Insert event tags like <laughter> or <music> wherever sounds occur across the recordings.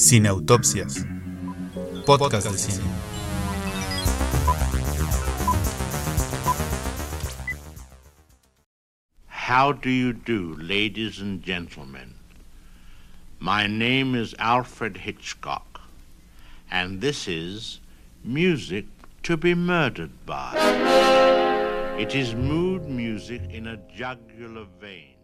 Cineautopsias. Podcast de cine. How do you do, ladies and gentlemen? My name is Alfred Hitchcock, and this is Music to be Murdered by. It is mood music in a jugular vein.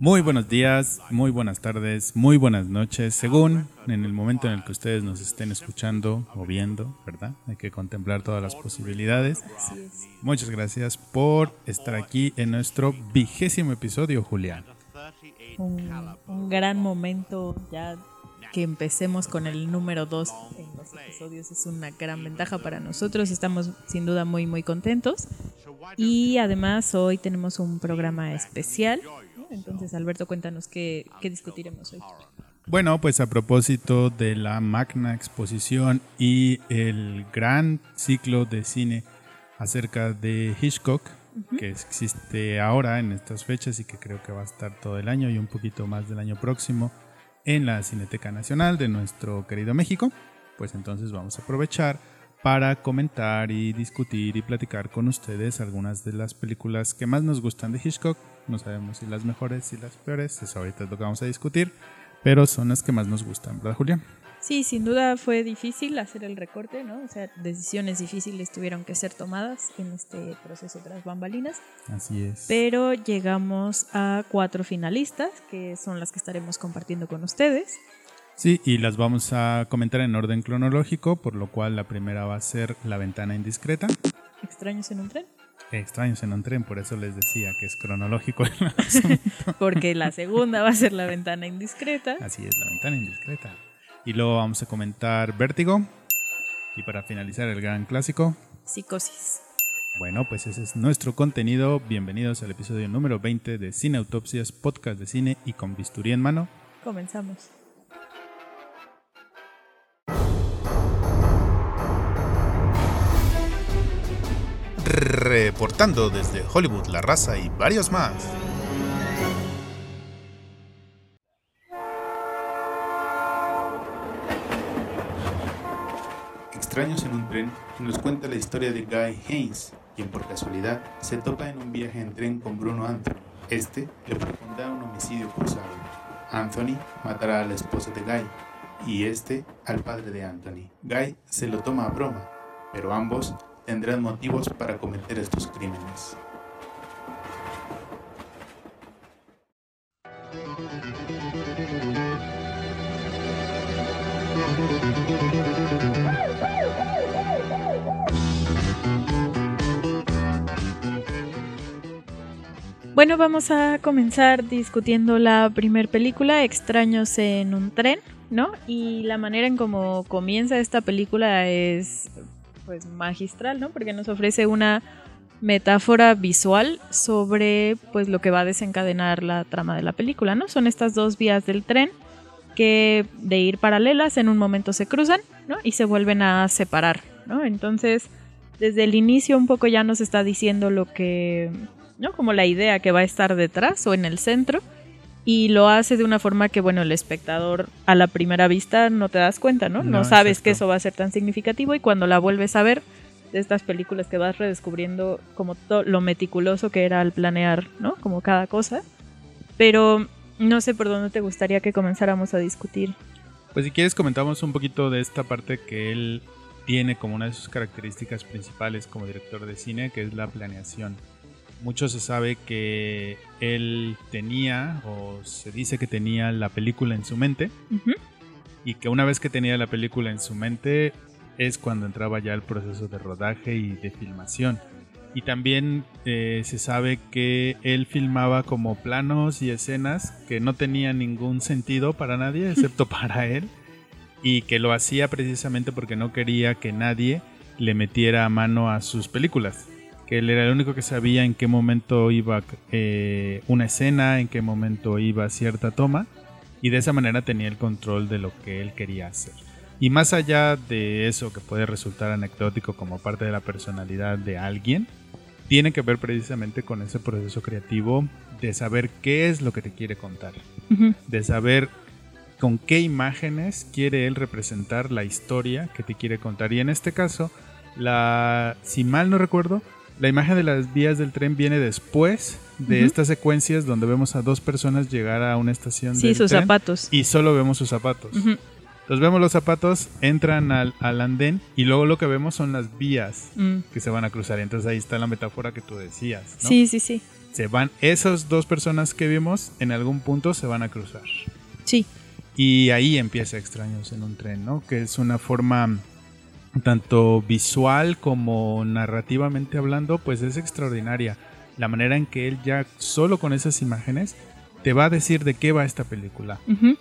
Muy buenos días, muy buenas tardes, muy buenas noches, según en el momento en el que ustedes nos estén escuchando o viendo, ¿verdad? Hay que contemplar todas las posibilidades. Muchas gracias por estar aquí en nuestro vigésimo episodio, Julián. Un, gran momento ya que empecemos con el número 2 en los episodios es una gran ventaja para nosotros. Estamos sin duda muy muy contentos. Y además hoy tenemos un programa especial. Entonces Alberto, cuéntanos qué, qué discutiremos hoy. Bueno, pues a propósito de la magna exposición y el gran ciclo de cine acerca de Hitchcock, que existe ahora en estas fechas y que creo que va a estar todo el año y un poquito más del año próximo en la Cineteca Nacional de nuestro querido México, pues entonces vamos a aprovechar para comentar y discutir y platicar con ustedes algunas de las películas que más nos gustan de Hitchcock. No sabemos si las mejores y las peores, eso ahorita es lo que vamos a discutir, pero son las que más nos gustan, ¿verdad Julia? Sí, sin duda fue difícil hacer el recorte, ¿no? O sea, decisiones difíciles tuvieron que ser tomadas en este proceso tras bambalinas, Así es. pero llegamos a cuatro finalistas, que son las que estaremos compartiendo con ustedes. Sí, y las vamos a comentar en orden cronológico, por lo cual la primera va a ser La ventana indiscreta. Extraños en un tren. Extraños en un tren, por eso les decía que es cronológico el <laughs> asunto. Porque la segunda va a ser la ventana indiscreta. Así es, La ventana indiscreta. Y luego vamos a comentar Vértigo. Y para finalizar el gran clásico, Psicosis. Bueno, pues ese es nuestro contenido. Bienvenidos al episodio número 20 de Cine Autopsias, podcast de cine y con bisturí en mano. Comenzamos. Reportando desde Hollywood, La Raza y varios más. Extraños en un tren nos cuenta la historia de Guy Haynes, quien por casualidad se topa en un viaje en tren con Bruno Anthony. Este le propondrá un homicidio cruzado. Anthony matará a la esposa de Guy y este al padre de Anthony. Guy se lo toma a broma, pero ambos tendrán motivos para cometer estos crímenes. Bueno, vamos a comenzar discutiendo la primer película, Extraños en un tren, ¿no? Y la manera en cómo comienza esta película es pues magistral, ¿no? Porque nos ofrece una metáfora visual sobre pues lo que va a desencadenar la trama de la película, ¿no? Son estas dos vías del tren que de ir paralelas en un momento se cruzan, ¿no? Y se vuelven a separar, ¿no? Entonces, desde el inicio un poco ya nos está diciendo lo que, ¿no? Como la idea que va a estar detrás o en el centro y lo hace de una forma que, bueno, el espectador a la primera vista no te das cuenta, ¿no? No, No, sabes exacto. que eso va a ser tan significativo y cuando la vuelves a ver de estas películas que vas redescubriendo como to- lo meticuloso que era al planear, ¿no? Como cada cosa. Pero no sé por dónde te gustaría que comenzáramos a discutir. Pues si quieres comentamos un poquito de esta parte que él tiene como una de sus características principales como director de cine, que es la planeación. Mucho se sabe que él tenía, o se dice que tenía la película en su mente, y que una vez que tenía la película en su mente es cuando entraba ya el proceso de rodaje y de filmación. Y también eh, se sabe que él filmaba como planos y escenas que no tenían ningún sentido para nadie excepto <laughs> para él y que lo hacía precisamente porque no quería que nadie le metiera mano a sus películas. Que él era el único que sabía en qué momento iba eh, una escena, en qué momento iba cierta toma y de esa manera tenía el control de lo que él quería hacer. Y más allá de eso que puede resultar anecdótico como parte de la personalidad de alguien, tiene que ver precisamente con ese proceso creativo de saber qué es lo que te quiere contar, de saber con qué imágenes quiere él representar la historia que te quiere contar. Y en este caso, la, si mal no recuerdo, la imagen de las vías del tren viene después de estas secuencias donde vemos a dos personas llegar a una estación sí, sus zapatos. y solo vemos sus zapatos. Entonces vemos los zapatos, entran al, andén y luego lo que vemos son las vías mm. que se van a cruzar. Entonces ahí está la metáfora que tú decías. Sí, sí, sí. Se van, esas dos personas que vimos en algún punto se van a cruzar. Sí. Y ahí empieza Extraños en un tren, ¿no? Que es una forma tanto visual como narrativamente hablando, pues es extraordinaria. La manera en que él ya solo con esas imágenes te va a decir de qué va esta película.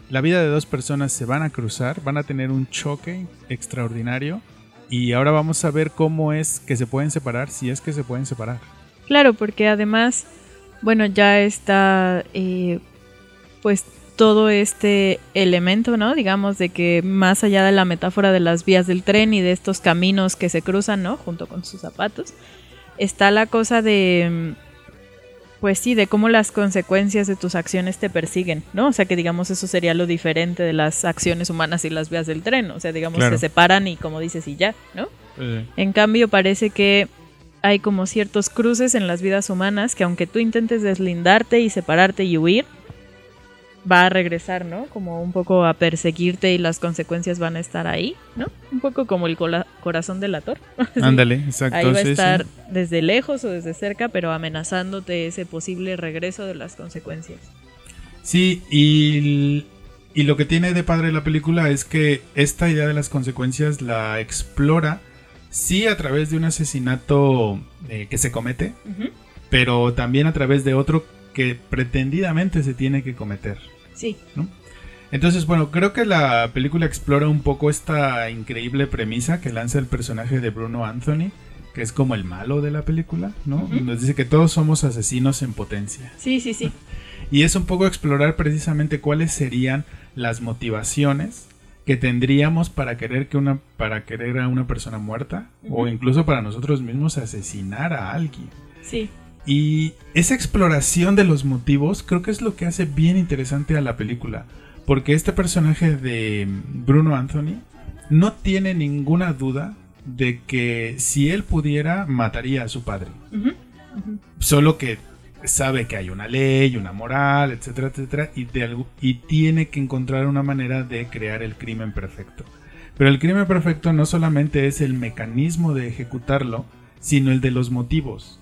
La vida de dos personas se van a cruzar, van a tener un choque extraordinario y ahora vamos a ver cómo es que se pueden separar, si es que se pueden separar. Claro, porque además, bueno, ya está eh, pues todo este elemento, ¿no? Digamos, de que más allá de la metáfora de las vías del tren y de estos caminos que se cruzan, ¿no? Junto con sus zapatos, está la cosa de, pues sí, de cómo las consecuencias de tus acciones te persiguen, ¿no? O sea, que digamos, eso sería lo diferente de las acciones humanas y las vías del tren, o sea, digamos, se separan y como dices, y ya, ¿no? En cambio, parece que hay como ciertos cruces en las vidas humanas que aunque tú intentes deslindarte y separarte y huir, va a regresar, ¿no? Como un poco a perseguirte y las consecuencias van a estar ahí, ¿no? Un poco como el corazón del ator. <laughs> Ándale, exacto. Ahí va a estar desde lejos o desde cerca, pero amenazándote ese posible regreso de las consecuencias. Sí, y, y lo que tiene de padre la película es que esta idea de las consecuencias la explora, sí a través de un asesinato eh, que se comete, pero también a través de otro que pretendidamente se tiene que cometer. Sí. Entonces, bueno, creo que la película explora un poco esta increíble premisa que lanza el personaje de Bruno Anthony, que es como el malo de la película, ¿no? Nos dice que todos somos asesinos en potencia. Sí, sí, sí. <laughs> Y es un poco explorar precisamente cuáles serían las motivaciones que tendríamos para querer que una para querer a una persona muerta o incluso para nosotros mismos asesinar a alguien. Sí. Y esa exploración de los motivos creo que es lo que hace bien interesante a la película. Porque este personaje de Bruno Anthony no tiene ninguna duda de que si él pudiera mataría a su padre. Solo que sabe que hay una ley, una moral, etcétera, etcétera, y, y tiene que encontrar una manera de crear el crimen perfecto. Pero el crimen perfecto no solamente es el mecanismo de ejecutarlo, sino el de los motivos.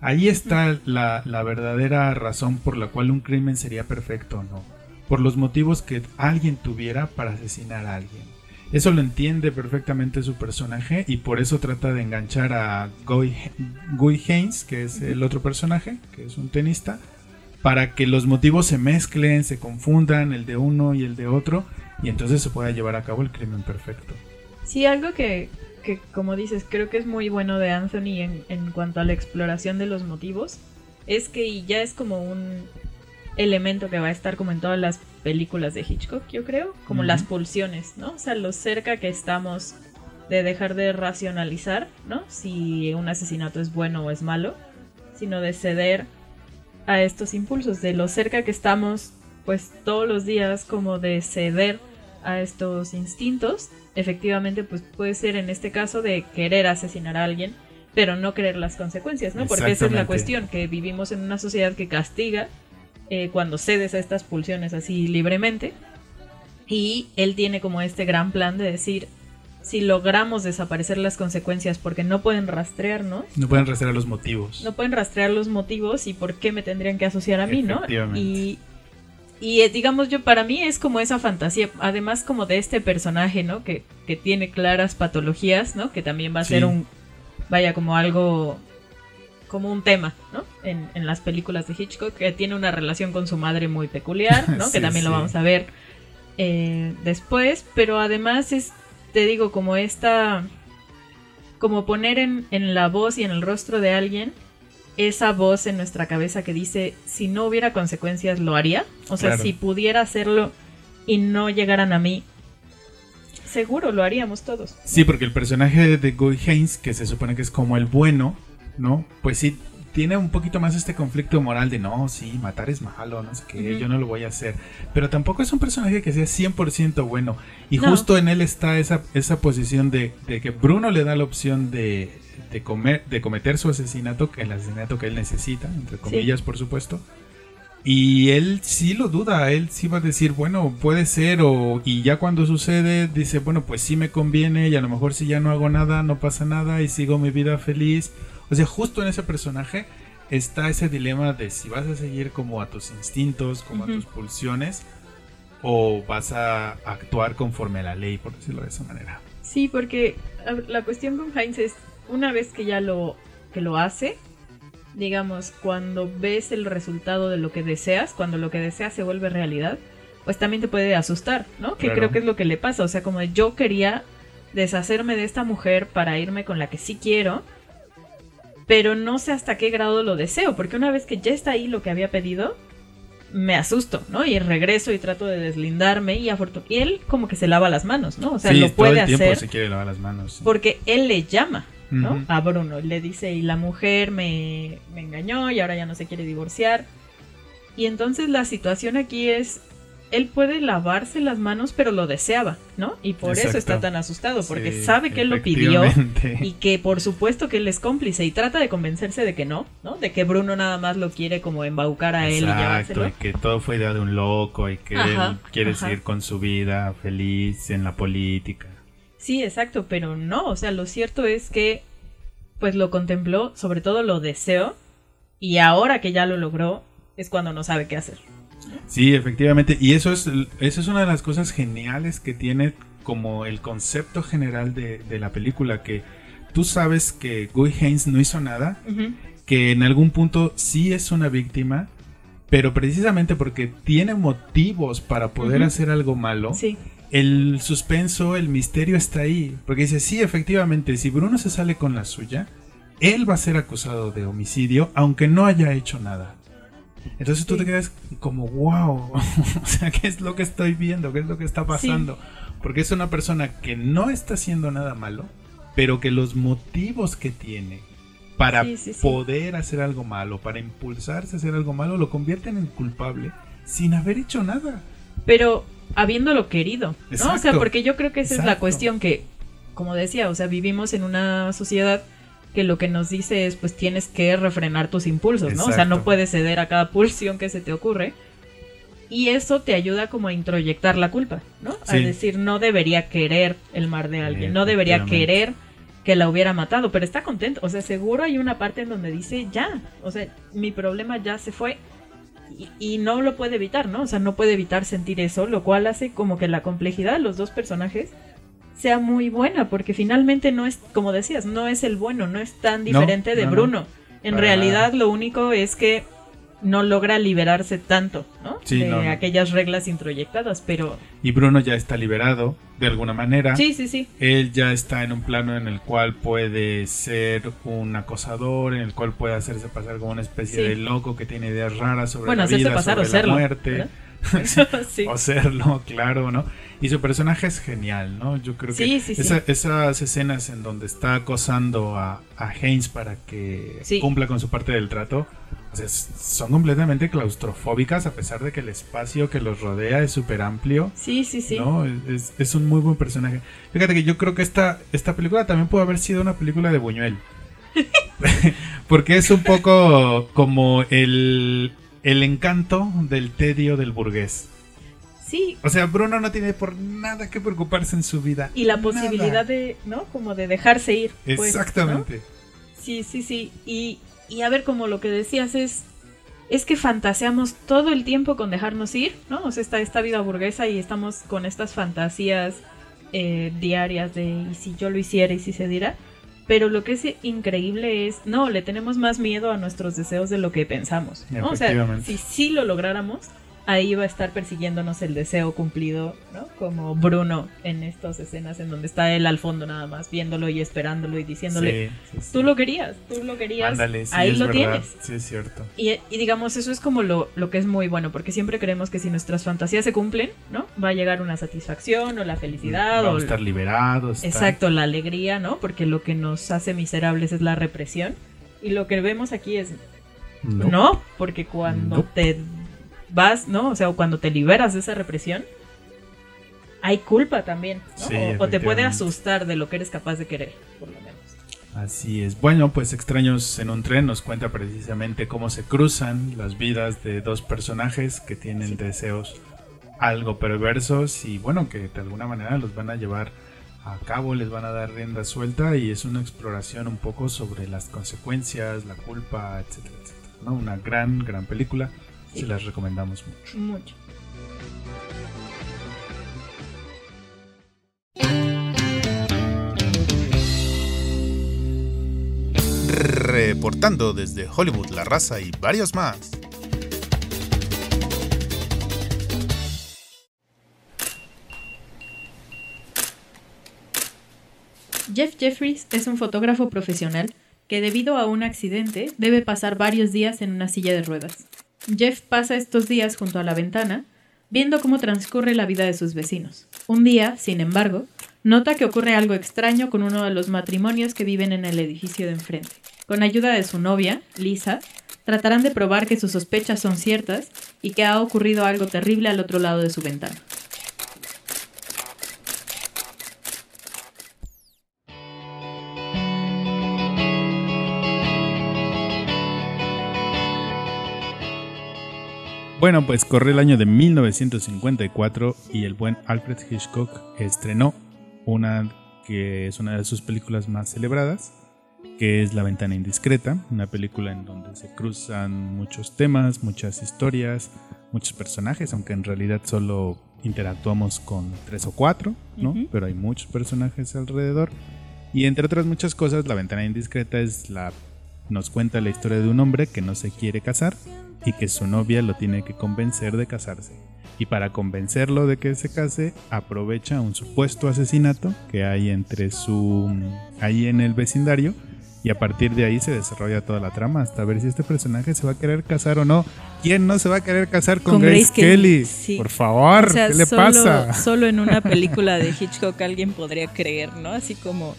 Ahí está la, verdadera razón por la cual un crimen sería perfecto o no. Por los motivos que alguien tuviera para asesinar a alguien. Eso lo entiende perfectamente su personaje y por eso trata de enganchar a Guy, Guy Haynes, que es el otro personaje, que es un tenista, para que los motivos se mezclen, se confundan, el de uno y el de otro, y entonces se pueda llevar a cabo el crimen perfecto. Sí, algo que, que, como dices, creo que es muy bueno de Anthony en, en cuanto a la exploración de los motivos, es que ya es como un elemento que va a estar como en todas las películas de Hitchcock, yo creo, como las pulsiones, ¿no? O sea, lo cerca que estamos de dejar de racionalizar, ¿no? Si un asesinato es bueno o es malo, sino de ceder a estos impulsos, de lo cerca que estamos, pues todos los días, como de ceder a estos instintos efectivamente pues puede ser en este caso de querer asesinar a alguien, pero no querer las consecuencias, ¿no? Porque esa es la cuestión, que vivimos en una sociedad que castiga eh, cuando cedes a estas pulsiones así libremente. Y él tiene como este gran plan de decir, si logramos desaparecer las consecuencias porque no pueden rastrearnos. No pueden rastrear los motivos. No pueden rastrear los motivos y por qué me tendrían que asociar a mí, ¿no? Y y digamos yo, para mí es como esa fantasía, además como de este personaje, ¿no? Que, que tiene claras patologías, ¿no? Que también va a ser un, vaya, como algo, como un tema, ¿no? En, en, las películas de Hitchcock, que tiene una relación con su madre muy peculiar, ¿no? <laughs> que también lo vamos a ver eh, después, pero además es, te digo, como esta, como poner en, en la voz y en el rostro de alguien esa voz en nuestra cabeza que dice, si no hubiera consecuencias, lo haría. O sea, si pudiera hacerlo y no llegaran a mí, seguro lo haríamos todos. Sí, porque el personaje de Guy Haynes, que se supone que es como el bueno, ¿no? Pues sí, tiene un poquito más este conflicto moral de no, sí, matar es malo, no sé qué, yo no lo voy a hacer. Pero tampoco es un personaje que sea 100% bueno. Y No. justo en él está esa, esa posición de, de que Bruno le da la opción de, de, comer, de cometer su asesinato, el asesinato que él necesita, entre comillas, por supuesto. Y él sí lo duda, él sí va a decir, bueno, puede ser, o, y ya cuando sucede, dice, bueno, pues sí me conviene, y a lo mejor si ya no hago nada, no pasa nada, y sigo mi vida feliz. O sea, justo en ese personaje está ese dilema de si vas a seguir como a tus instintos, como a tus pulsiones, o vas a actuar conforme a la ley, por decirlo de esa manera. Sí, porque la cuestión con Heinz es, una vez que ya lo, que lo hace, digamos, cuando ves el resultado de lo que deseas, cuando lo que deseas se vuelve realidad, pues también te puede asustar, ¿no? Que Claro. creo que es lo que le pasa, o sea, como yo quería deshacerme de esta mujer para irme con la que sí quiero, pero no sé hasta qué grado lo deseo, porque una vez que ya está ahí lo que había pedido, me asusto, ¿no? Y regreso y trato de deslindarme y afortun- y él como que se lava las manos, ¿no? O sea, Sí, lo todo puede el tiempo hacer se quiere lavar las manos. porque él le llama, ¿no? A Bruno, le dice, y la mujer me, me engañó y ahora ya no se quiere divorciar. Y entonces la situación aquí es, él puede lavarse las manos, pero lo deseaba, ¿no? Y por eso está tan asustado, porque Sí, sabe que él lo pidió y que por supuesto que él es cómplice y trata de convencerse de que no, ¿no? De que Bruno nada más lo quiere como embaucar a él y llevárselo. y que todo fue idea de un loco y que Ajá, él quiere ajá. seguir con su vida feliz en la política. Sí, exacto, pero no, o sea, lo cierto es que pues lo contempló, sobre todo lo deseó, y ahora que ya lo logró, es cuando no sabe qué hacer. Sí, efectivamente, y eso es, eso es una de las cosas geniales que tiene como el concepto general de, de la película, que tú sabes que Guy Haynes no hizo nada, que en algún punto sí es una víctima, pero precisamente porque tiene motivos para poder hacer algo malo, Sí, el suspenso, el misterio está ahí. Porque dice, sí, efectivamente, si Bruno se sale con la suya, él va a ser acusado de homicidio, aunque no haya hecho nada. Entonces tú Sí. te quedas como, wow, <laughs> o sea, ¿qué es lo que estoy viendo? ¿Qué es lo que está pasando? Porque es una persona que no está haciendo nada malo, pero que los motivos que tiene para sí. poder hacer algo malo, para impulsarse a hacer algo malo, lo convierten en culpable sin haber hecho nada. pero habiéndolo querido, ¿no? O sea, porque yo creo que esa es la cuestión que, como decía, o sea, vivimos en una sociedad que lo que nos dice es, pues tienes que refrenar tus impulsos, ¿no? O sea, no puedes ceder a cada pulsión que se te ocurre. Y eso te ayuda como a introyectar la culpa, ¿no? A decir, no debería querer el mar de alguien, no debería querer que la hubiera matado, pero está contento. O sea, seguro hay una parte en donde dice, ya, o sea, mi problema ya se fue. Y, y no lo puede evitar, ¿no? O sea, no puede evitar sentir eso, lo cual hace como que la complejidad de los dos personajes sea muy buena, porque finalmente no es, como decías, no es el bueno, no es tan diferente de no, no. Bruno. En realidad lo único es que no logra liberarse tanto, ¿no? Sí, de no, no. aquellas reglas introyectadas, pero Y Bruno ya está liberado de alguna manera. sí, sí, sí. Él ya está en un plano en el cual puede ser un acosador, en el cual puede hacerse pasar como una especie Sí. de loco que tiene ideas raras sobre Bueno, la vida, pasar o sobre la serlo, muerte. <laughs> O serlo, claro, ¿no? Y su personaje es genial, ¿no? Yo creo que Sí, esa- esas escenas en donde está acosando a, a Haynes para que cumpla con su parte del trato, o sea, es- son completamente claustrofóbicas a pesar de que el espacio que los rodea es súper amplio. Sí, sí, sí. ¿no? Es, es un muy buen personaje. Fíjate que yo creo que esta, esta película también puede haber sido una película de Buñuel. <laughs> Porque es un poco como el, el encanto del tedio del burgués. Sí, O sea, Bruno no tiene por nada que preocuparse en su vida. y la Nada. posibilidad de, ¿no? Como de dejarse ir. pues, ¿no? Exactamente. Sí, sí, sí. Y, y a ver, como lo que decías es, es que fantaseamos todo el tiempo con dejarnos ir, ¿no? O sea, está esta vida burguesa y estamos con estas fantasías eh, diarias de y si yo lo hiciera y si se diera. Pero lo que es increíble es, no, le tenemos más miedo a nuestros deseos de lo que pensamos. ¿no? O sea, si sí lo lográramos, ahí va a estar persiguiéndonos el deseo cumplido, ¿no? Como Bruno en estas escenas en donde está él al fondo nada más, viéndolo y esperándolo y diciéndole, Sí. Tú lo querías, tú lo querías. Ándale, sí, ahí lo verdad. tienes. Sí, es cierto. Y, y digamos, eso es como lo, lo que es muy bueno, porque siempre creemos que si nuestras fantasías se cumplen, ¿no? Va a llegar una satisfacción o la felicidad Vamos o a estar liberados. exacto, la alegría, ¿no? Porque lo que nos hace miserables es la represión. Y lo que vemos aquí es no, porque cuando te vas, ¿no? O sea, cuando te liberas de esa represión, hay culpa también, ¿no? o, te puede asustar de lo que eres capaz de querer, por lo menos. Así es. Bueno, pues Extraños en un tren nos cuenta precisamente cómo se cruzan las vidas de dos personajes que tienen deseos algo perversos y bueno, que de alguna manera los van a llevar a cabo, les van a dar rienda suelta y es una exploración un poco sobre las consecuencias, la culpa, etcétera, etcétera. ¿no? Una gran, gran película. Se las recomendamos mucho. Mucho. Reportando desde Hollywood, La Raza y varios más. Jeff Jeffries es un fotógrafo profesional que debido a un accidente debe pasar varios días en una silla de ruedas. Jeff pasa estos días junto a la ventana, viendo cómo transcurre la vida de sus vecinos. Un día, sin embargo, nota que ocurre algo extraño con uno de los matrimonios que viven en el edificio de enfrente. Con ayuda de su novia, Lisa, tratarán de probar que sus sospechas son ciertas y que ha ocurrido algo terrible al otro lado de su ventana. Bueno, pues corre el año de 1954 y el buen Alfred Hitchcock estrenó una que es una de sus películas más celebradas, que es La ventana indiscreta, una película en donde se cruzan muchos temas, muchas historias, muchos personajes, aunque en realidad solo interactuamos con tres o cuatro, ¿no? Pero hay muchos personajes alrededor. Y entre otras muchas cosas, La ventana indiscreta es la nos cuenta la historia de un hombre que no se quiere casar y que su novia lo tiene que convencer de casarse. Y para convencerlo de que se case, aprovecha un supuesto asesinato que hay entre su ahí en el vecindario y a partir de ahí se desarrolla toda la trama hasta ver si este personaje se va a querer casar o no. ¿Quién no se va a querer casar con, Grace, Kelly? Por favor, ¿qué le pasa? Solo en una <laughs> película de Hitchcock alguien podría creer, ¿no? Así como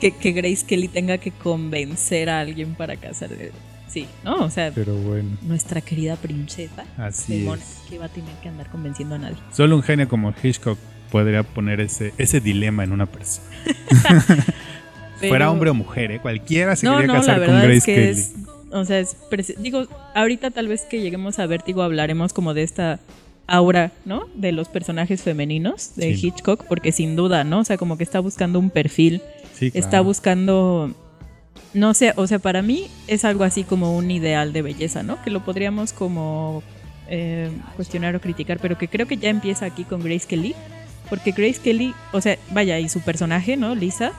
que, que Grace Kelly tenga que convencer a alguien para casarse Sí, ¿no? O sea, Pero bueno. nuestra querida princesa. Así Que va a tener que andar convenciendo a nadie. Solo un genio como Hitchcock podría poner ese, ese dilema en una persona. <laughs> Fuera hombre o mujer, ¿eh? Cualquiera se quería casar con Grace Kelly. o sea, es digo, ahorita tal vez que lleguemos a Vértigo hablaremos como de esta aura, ¿no? De los personajes femeninos de Hitchcock, porque sin duda, ¿no? O sea, como que está buscando un perfil, está buscando no sé, o sea, para mí es algo así como un ideal de belleza, ¿no? Que lo podríamos como eh, cuestionar o criticar, pero que creo que ya empieza aquí con Grace Kelly, porque Grace Kelly, o sea, vaya, y su personaje, ¿no? Lisa,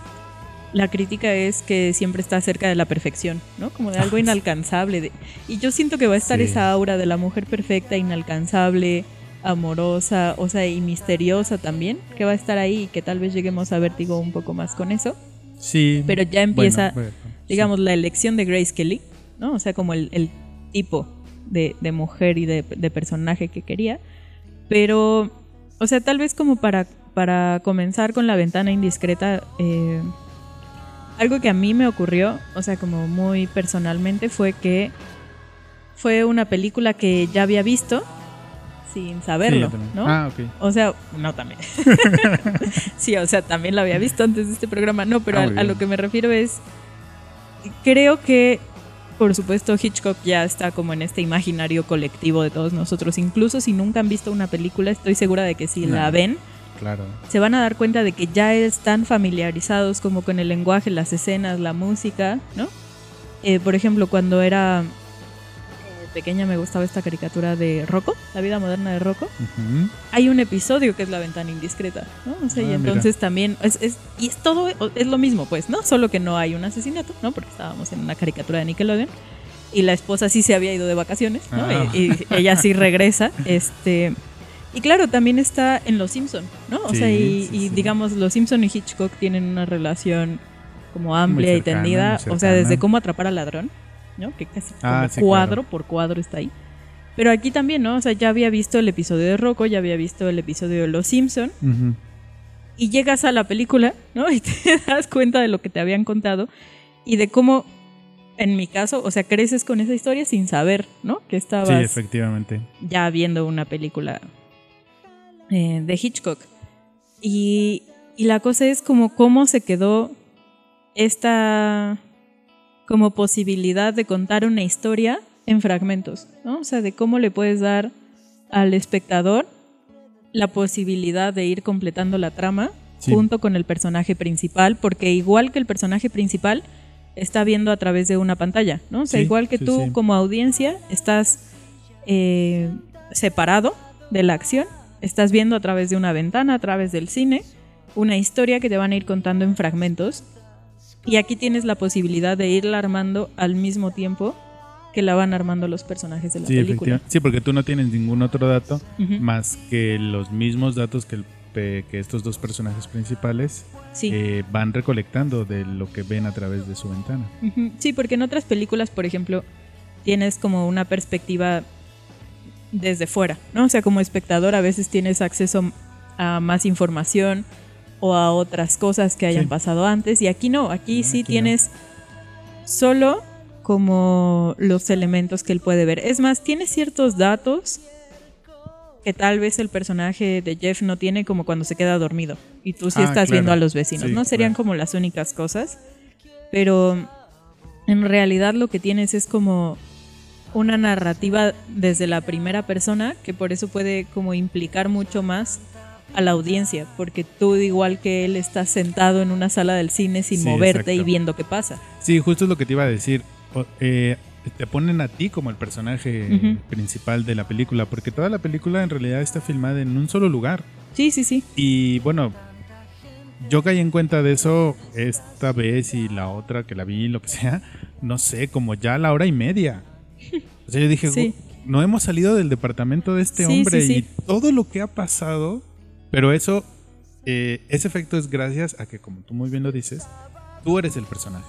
la crítica es que siempre está cerca de la perfección, ¿no? Como de algo <laughs> inalcanzable. y yo siento que va a estar esa aura de la mujer perfecta, inalcanzable, amorosa, o sea, y misteriosa también, que va a estar ahí y que tal vez lleguemos a Vértigo un poco más con eso. Sí. Pero ya empieza digamos, la elección de Grace Kelly, ¿no? O sea, como el, tipo de, mujer y de, personaje que quería. Pero, o sea, tal vez como para, para comenzar con la ventana indiscreta, eh, algo que a mí me ocurrió, o sea, como muy personalmente, fue que fue una película que ya había visto sin saberlo, ¿no? Ah, ok. O sea, no también. <laughs> sí, o sea, también la había visto antes de este programa, no, pero ah, a, lo que me refiero es creo que, por supuesto, Hitchcock ya está como en este imaginario colectivo de todos nosotros. Incluso si nunca han visto una película, estoy segura de que si la ven, claro. se van a dar cuenta de que ya están familiarizados como con el lenguaje, las escenas, la música, ¿no? Eh, por ejemplo, cuando era pequeña me gustaba esta caricatura de Rocco, la vida moderna de Rocco. Hay un episodio que es la ventana indiscreta, ¿no? O sea, y ah, entonces también es, es, y es todo es lo mismo, pues, ¿no? Solo que no hay un asesinato, ¿no? Porque estábamos en una caricatura de Nickelodeon y la esposa sí se había ido de vacaciones, ¿no? Ah. Y, ella sí regresa, <laughs> este y claro, también está en Los Simpson, ¿no? O sea, y, digamos Los Simpson y Hitchcock tienen una relación como amplia y tendida, o sea, desde cómo atrapar al ladrón, ¿no? Que casi ah, cuadro por cuadro está ahí. Pero aquí también, ¿no? O sea, ya había visto el episodio de Rocco, ya había visto el episodio de Los Simpson. Y llegas a la película, ¿no? <laughs> Y te das cuenta de lo que te habían contado y de cómo en mi caso, o sea, creces con esa historia sin saber, ¿no? Que Sí, estabas efectivamente. ya viendo una película eh, de Hitchcock. Y, y la cosa es como cómo se quedó esta como posibilidad de contar una historia en fragmentos, ¿no? O sea, de cómo le puedes dar al espectador la posibilidad de ir completando la trama Sí. junto con el personaje principal, porque igual que el personaje principal está viendo a través de una pantalla, ¿no? O sea, Sí, igual que sí, tú como audiencia estás eh, separado de la acción, estás viendo a través de una ventana, a través del cine, una historia que te van a ir contando en fragmentos. Y aquí tienes la posibilidad de irla armando al mismo tiempo que la van armando los personajes de la Sí, película. Sí, porque tú no tienes ningún otro dato más que los mismos datos que, el que estos dos personajes principales Sí. eh, van recolectando de lo que ven a través de su ventana. Sí, porque en otras películas, por ejemplo, tienes como una perspectiva desde fuera, ¿no? O sea, como espectador a veces tienes acceso a más información o a otras cosas que hayan Sí. pasado antes y aquí no, aquí No, sí aquí no. tienes solo como los elementos que él puede ver. Es más, tiene ciertos datos que tal vez el personaje de Jeff no tiene como cuando se queda dormido y tú sí Ah, estás claro. viendo a los vecinos, Sí, ¿no? Serían claro. como las únicas cosas, pero en realidad lo que tienes es como una narrativa desde la primera persona que por eso puede como implicar mucho más a la audiencia, porque tú igual que él estás sentado en una sala del cine sin Sí, moverte y exacto. viendo qué pasa. Sí, justo es lo que te iba a decir. Eh, te ponen a ti como el personaje Ujú. principal de la película, porque toda la película en realidad está filmada en un solo lugar. Sí, sí, sí. Y bueno, yo caí en cuenta de eso esta vez y la otra que la vi, lo que sea, no sé, como ya a la hora y media. O sea, yo dije, Sí. "Gu- no hemos salido del departamento de este Sí, hombre sí. y todo lo que ha pasado, pero eso, eh, ese efecto es gracias a que, como tú muy bien lo dices, tú eres el personaje.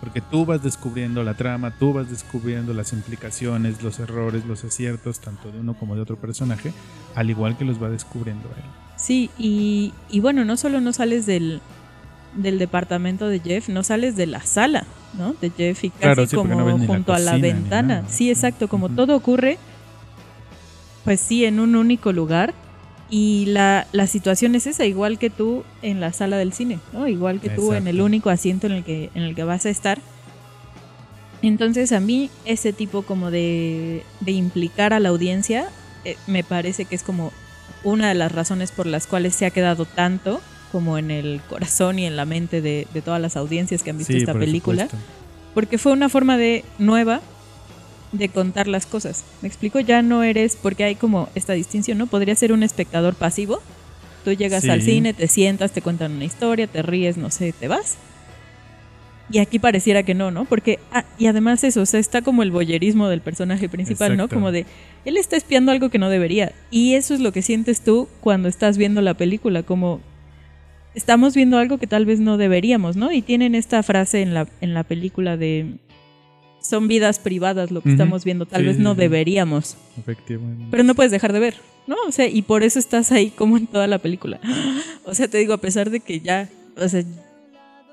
Porque tú vas descubriendo la trama, tú vas descubriendo las implicaciones, los errores, los aciertos, tanto de uno como de otro personaje, al igual que los va descubriendo él. Sí, y, y bueno, no solo no sales del, del departamento de Jeff, no sales de la sala, ¿no? De Jeff y casi Claro, sí, porque como no la junto a la ventana. Sí, exacto, como todo ocurre, pues sí, en un único lugar. Y la, la situación es esa, igual que tú en la sala del cine, ¿no? Igual que tú en el único asiento en el que, en el que vas a estar. Entonces a mí ese tipo como de, de implicar a la audiencia eh, me parece que es como una de las razones por las cuales se ha quedado tanto como en el corazón y en la mente de, de todas las audiencias que han visto Sí, esta por película, supuesto. porque fue una forma de nueva de contar las cosas. Me explico, ya no eres, porque hay como esta distinción, ¿no? Podría ser un espectador pasivo. Tú llegas Sí. al cine, te sientas, te cuentan una historia, te ríes, no sé, te vas. Y aquí pareciera que no, ¿no? Porque, ah, y además eso, o sea, está como el boyerismo del personaje principal, ¿no? Como de, él está espiando algo que no debería. Y eso es lo que sientes tú cuando estás viendo la película, como estamos viendo algo que tal vez no deberíamos, ¿no? Y tienen esta frase en la, en la película de, son vidas privadas lo que estamos viendo, tal Sí, vez no deberíamos. Efectivamente. Pero no puedes dejar de ver, ¿no? O sea, y por eso estás ahí como en toda la película. <gasps> O sea, te digo, a pesar de que ya, o sea,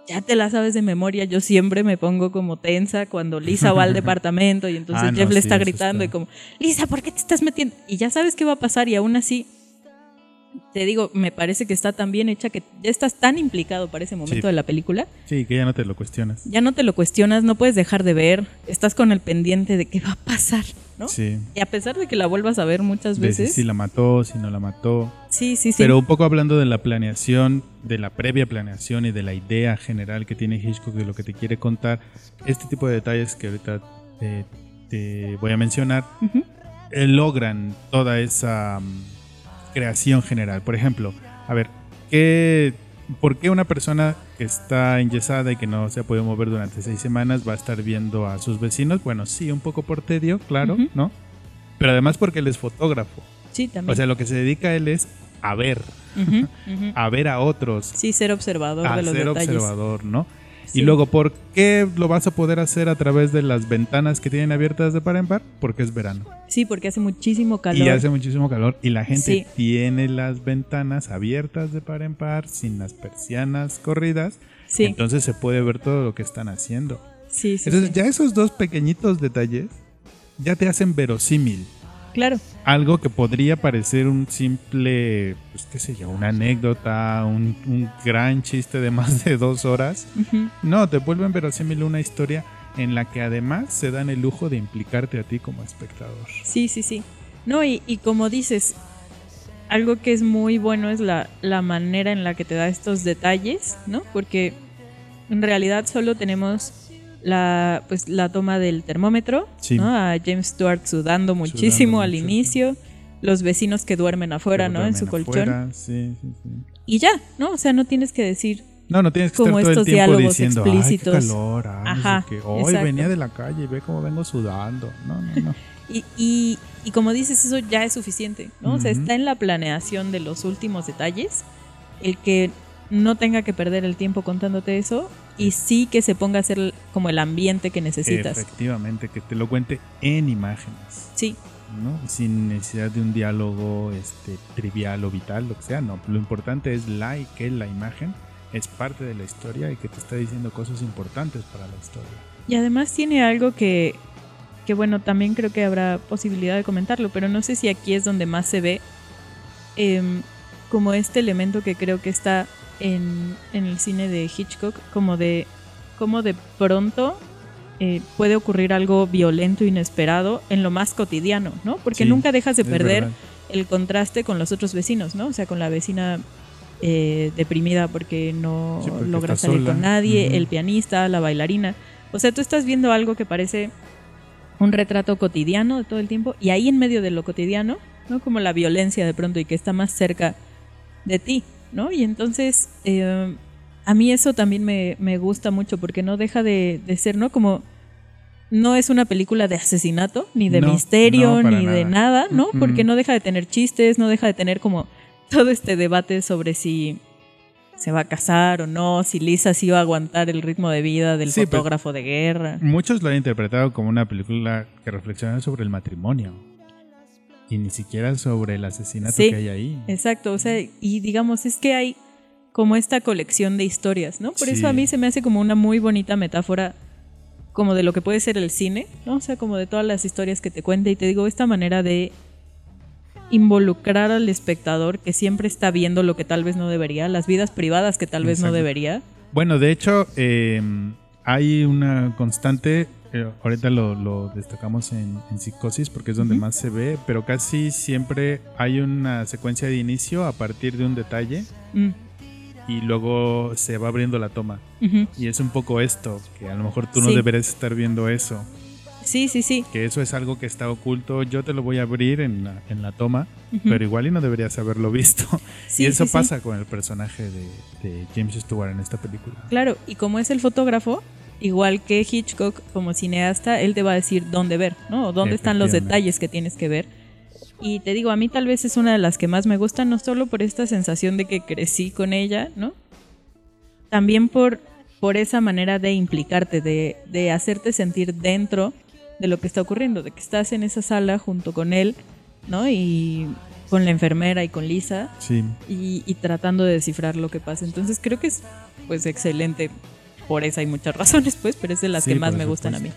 ya te la sabes de memoria, yo siempre me pongo como tensa cuando Lisa va al <laughs> departamento y entonces Ah, no, Jeff le sí, está gritando está. y como, Lisa, ¿por qué te estás metiendo? Y ya sabes qué va a pasar y aún así, te digo, me parece que está tan bien hecha que ya estás tan implicado para ese momento Sí. de la película Sí, que ya no te lo cuestionas. ya no te lo cuestionas, no puedes dejar de ver, estás con el pendiente de qué va a pasar, ¿no? Sí. Y a pesar de que la vuelvas a ver muchas veces, si la mató, si no la mató. sí, sí, sí. Pero un poco hablando de la planeación, de la previa planeación y de la idea general que tiene Hitchcock de lo que te quiere contar, este tipo de detalles que ahorita te, te voy a mencionar, eh, logran toda esa mm, creación general. Por ejemplo, a ver, ¿qué, ¿por qué una persona que está enyesada y que no se ha podido mover durante seis semanas va a estar viendo a sus vecinos? Bueno, sí, un poco por tedio, claro. ¿no? Pero además porque él es fotógrafo. Sí, también. O sea, lo que se dedica él es a ver, <laughs> a ver a otros, Sí, ser observador a de los ser detalles. observador, ¿no? Sí. Y luego, ¿por qué lo vas a poder hacer a través de las ventanas que tienen abiertas de par en par? Porque es verano. Sí, porque hace muchísimo calor. Y hace muchísimo calor y la gente Sí. tiene las ventanas abiertas de par en par, sin las persianas corridas. Sí, Entonces se puede ver todo lo que están haciendo. Sí, sí, Entonces sí. ya esos dos pequeñitos detalles ya te hacen verosímil. Claro. Algo que podría parecer un simple, pues qué sé yo, una anécdota, un, un gran chiste de más de dos horas. No, te vuelven verosímil una historia en la que además se dan el lujo de implicarte a ti como espectador. Sí, sí, sí. No, y, y como dices, algo que es muy bueno es la, la manera en la que te da estos detalles, ¿no? Porque en realidad solo tenemos la, pues, la toma del termómetro, Sí. ¿no? A James Stewart sudando muchísimo Sudando al mucho. inicio, los vecinos que duermen afuera, Que ¿no? En su duermen colchón. afuera, Sí, sí. Y ya, ¿no? O sea, no tienes que decir, No, no tienes que Como estar todo el estos tiempo diálogos diciendo, explícitos. ay, qué calor, ay, no sé Ajá, qué. Hoy exacto. venía de la calle y ve cómo vengo sudando. No, no, no. <laughs> Y, y, y como dices, eso ya es suficiente, ¿no? O sea, está en la planeación de los últimos detalles, el que no tenga que perder el tiempo contándote eso y sí que se ponga a hacer como el ambiente que necesitas. Efectivamente, que te lo cuente en imágenes, Sí, ¿no? Sin necesidad de un diálogo este, trivial o vital, lo que sea, no. Lo importante es la y que la imagen es parte de la historia y que te está diciendo cosas importantes para la historia. y además tiene algo que, que, bueno, también creo que habrá posibilidad de comentarlo, pero no sé si aquí es donde más se ve em, como este elemento que creo que está en, en el cine de Hitchcock, como de, como de pronto eh, puede ocurrir algo violento, inesperado, en lo más cotidiano, ¿no? Porque Sí, nunca dejas de perder verdad. el contraste con los otros vecinos, ¿no? O sea, con la vecina eh, deprimida porque no Sí, porque logra salir sola. con nadie, el pianista, la bailarina. O sea, tú estás viendo algo que parece un retrato cotidiano de todo el tiempo y ahí en medio de lo cotidiano, ¿no? Como la violencia de pronto y que está más cerca de ti, ¿no? Y entonces eh, a mí eso también me, me gusta mucho porque no deja de, de ser, ¿no? Como no es una película de asesinato, ni de No, misterio, no, ni de nada, ¿no? Porque no deja de tener chistes, no deja de tener como todo este debate sobre si se va a casar o no, si Lisa sí va a aguantar el ritmo de vida del Sí, pues- fotógrafo de guerra. Muchos lo han interpretado como una película que reflexiona sobre el matrimonio y ni siquiera sobre el asesinato Sí. que hay ahí. Exacto, o sea, y digamos, es que hay como esta colección de historias, ¿no? Por Sí. eso a mí se me hace como una muy bonita metáfora como de lo que puede ser el cine, ¿no? O sea, como de todas las historias que te cuenta y te digo, esta manera de involucrar al espectador que siempre está viendo lo que tal vez no debería, las vidas privadas que tal vez no debería. Bueno, de hecho, eh, hay una constante, eh, ahorita lo, lo destacamos en, en Psicosis porque es donde Ujú. más se ve, pero casi siempre hay una secuencia de inicio a partir de un detalle Mm, y luego se va abriendo la toma. ujú. Y es un poco esto, que a lo mejor tú no Sí. deberías estar viendo eso, Sí, sí, sí. que eso es algo que está oculto, yo te lo voy a abrir en la, en la toma, Ujú. pero igual y no deberías haberlo visto. <laughs> Sí, y eso sí, sí. pasa con el personaje de, de James Stewart en esta película. Claro, y como es el fotógrafo, igual que Hitchcock como cineasta, él te va a decir dónde ver, ¿no? O dónde están los detalles que tienes que ver. Y te digo, a mí tal vez es una de las que más me gustan, no solo por esta sensación de que crecí con ella, ¿no? También por, por esa manera de implicarte, de, de hacerte sentir dentro de lo que está ocurriendo, de que estás en esa sala junto con él, ¿no? Y con la enfermera y con Lisa, Sí. y, y tratando de descifrar lo que pasa. Entonces creo que es pues excelente. Por eso hay muchas razones, pues, pero es de las Sí, que más me gustan a mí.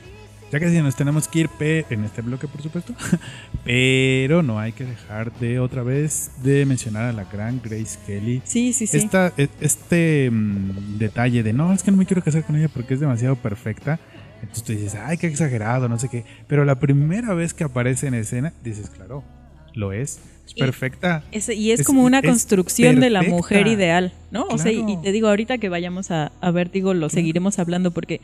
Ya casi nos tenemos que ir pe- en este bloque, por supuesto. <laughs> Pero no hay que dejar de otra vez de mencionar a la gran Grace Kelly. Sí, sí, sí. Esta- e- este mm, detalle de no, es que no me quiero casar con ella porque es demasiado perfecta. Entonces tú dices, ay, qué exagerado, no sé qué. Pero la primera vez que aparece en escena, dices, claro, lo es. Es Y- perfecta. Es- y es, es- como una es construcción de la mujer ideal, ¿no? O sea, y te digo, ahorita que vayamos a, a Vértigo lo seguiremos hablando porque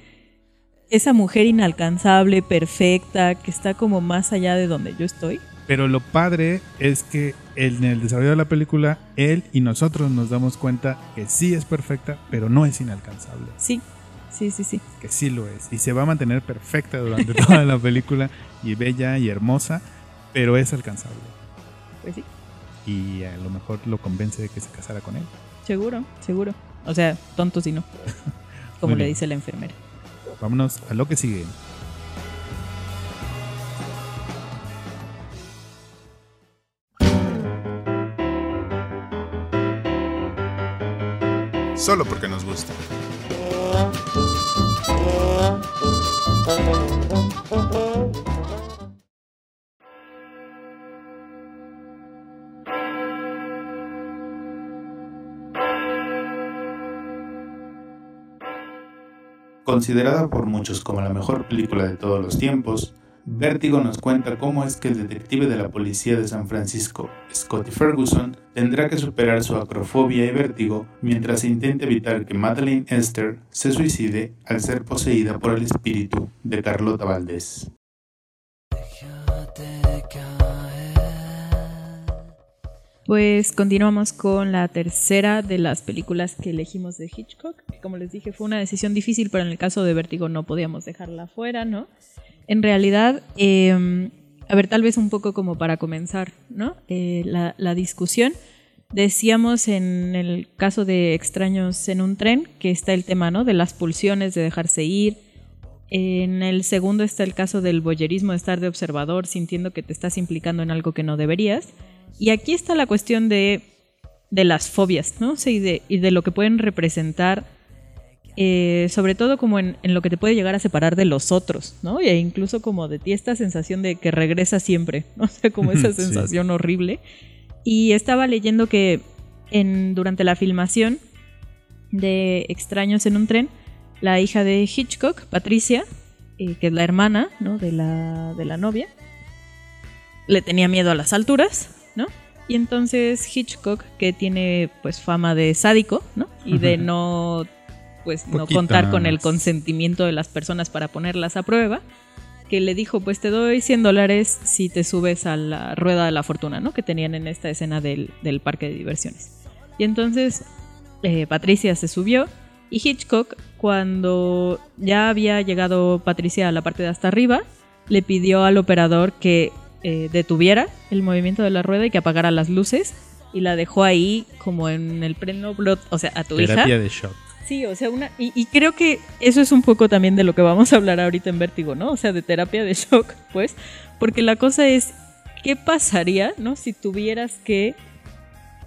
esa mujer inalcanzable, perfecta, que está como más allá de donde yo estoy. Pero lo padre es que en el desarrollo de la película, él y nosotros nos damos cuenta que sí es perfecta, pero no es inalcanzable. Sí, sí, sí, sí. Que sí lo es. Y se va a mantener perfecta durante toda la <laughs> película, y bella y hermosa, pero es alcanzable. Pues sí, Y a lo mejor lo convence de que se casara con él. seguro, seguro. O sea, tonto si no. <laughs> Como le dice la enfermera. Vámonos a lo que sigue. Solo porque nos gusta. Considerada por muchos como la mejor película de todos los tiempos, Vértigo nos cuenta cómo es que el detective de la policía de San Francisco, Scotty Ferguson, tendrá que superar su acrofobia y vértigo mientras intenta evitar que Madeleine Esther se suicide al ser poseída por el espíritu de Carlota Valdés. Pues continuamos con la tercera de las películas que elegimos de Hitchcock. como les dije, fue una decisión difícil, pero en el caso de Vértigo no podíamos dejarla fuera, ¿no? En realidad, em, a ver, tal vez un poco como para comenzar, ¿no? Eh, la, la, discusión. Decíamos en el caso de Extraños en un tren que está el tema, ¿no? De las pulsiones, de dejarse ir. En el segundo está el caso del boyerismo, de estar de observador, sintiendo que te estás implicando en algo que no deberías. Y aquí está la cuestión de, las fobias, ¿no? y, de, lo que pueden representar, eh, sobre todo como en, lo que te puede llegar a separar de los otros, ¿no? E incluso como de ti esta sensación de que regresa siempre, ¿no? <laughs> O sea, como esa sensación horrible. Y estaba leyendo que en, durante la filmación de Extraños en un tren, la hija de Hitchcock, Patricia, eh, que es la hermana ¿no? de, la, de la novia, le tenía miedo a las alturas. Y entonces Hitchcock, que tiene pues fama de sádico, ¿no? Y de no pues no contar con el consentimiento de las personas para ponerlas a prueba, que le dijo, pues te doy 100 dólares si te subes a la rueda de la fortuna, ¿no? Que tenían en esta escena del, parque de diversiones. Y entonces eh, Patricia se subió y Hitchcock, cuando ya había llegado Patricia a la parte de hasta arriba, le pidió al operador que eh, detuviera el movimiento de la rueda y que apagara las luces y la dejó ahí como en el pleno blot, o sea, a tu Terapia hija. de shock. Sí, o sea, una y, creo que eso es un poco también de lo que vamos a hablar ahorita en Vértigo, ¿no? O sea, de terapia de shock, pues, porque la cosa es qué pasaría, ¿no? Si tuvieras que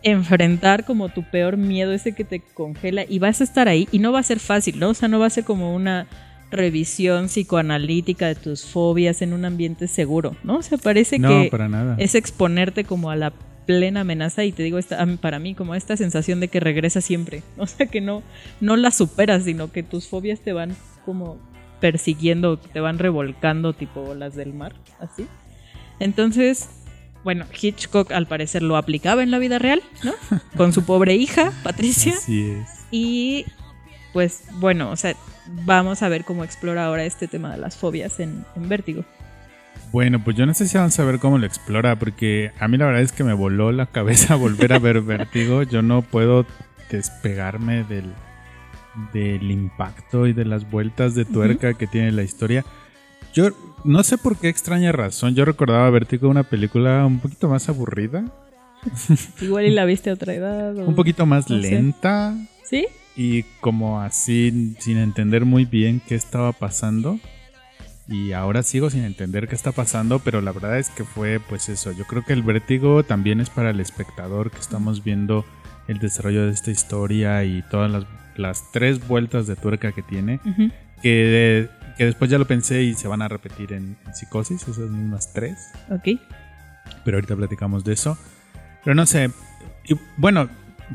enfrentar como tu peor miedo, ese que te congela y vas a estar ahí y no va a ser fácil, ¿no? O sea, no va a ser como una revisión psicoanalítica de tus fobias en un ambiente seguro, ¿no? O sea, parece que es exponerte como a la plena amenaza y te digo esta, para mí como esta sensación de que regresa siempre, <laughs> o sea, que no no la superas, sino que tus fobias te van como persiguiendo, te van revolcando tipo las del mar, así. Entonces, bueno, Hitchcock al parecer lo aplicaba en la vida real, ¿no? <laughs> Con su pobre hija, Patricia. Así es. Y pues bueno, o sea, vamos a ver cómo explora ahora este tema de las fobias en, Vértigo. Bueno, pues yo no sé si vamos a ver cómo lo explora, porque a mí la verdad es que me voló la cabeza <laughs> volver a ver Vértigo. Yo no puedo despegarme del, del impacto y de las vueltas de tuerca que tiene la historia. Yo no sé por qué extraña razón. Yo recordaba Vértigo una película un poquito más aburrida. <laughs> Igual y la viste a otra edad. <laughs> un poquito más lenta. ¿Sí? Y como así sin entender muy bien qué estaba pasando. Y ahora sigo sin entender qué está pasando, pero la verdad es que fue pues eso. Yo creo que el vértigo también es para el espectador que estamos viendo el desarrollo de esta historia y todas las, las tres vueltas de tuerca que tiene. que, que, después ya lo pensé y se van a repetir en, en psicosis, esas mismas tres. Ok. Pero ahorita platicamos de eso. Pero no sé. Y bueno,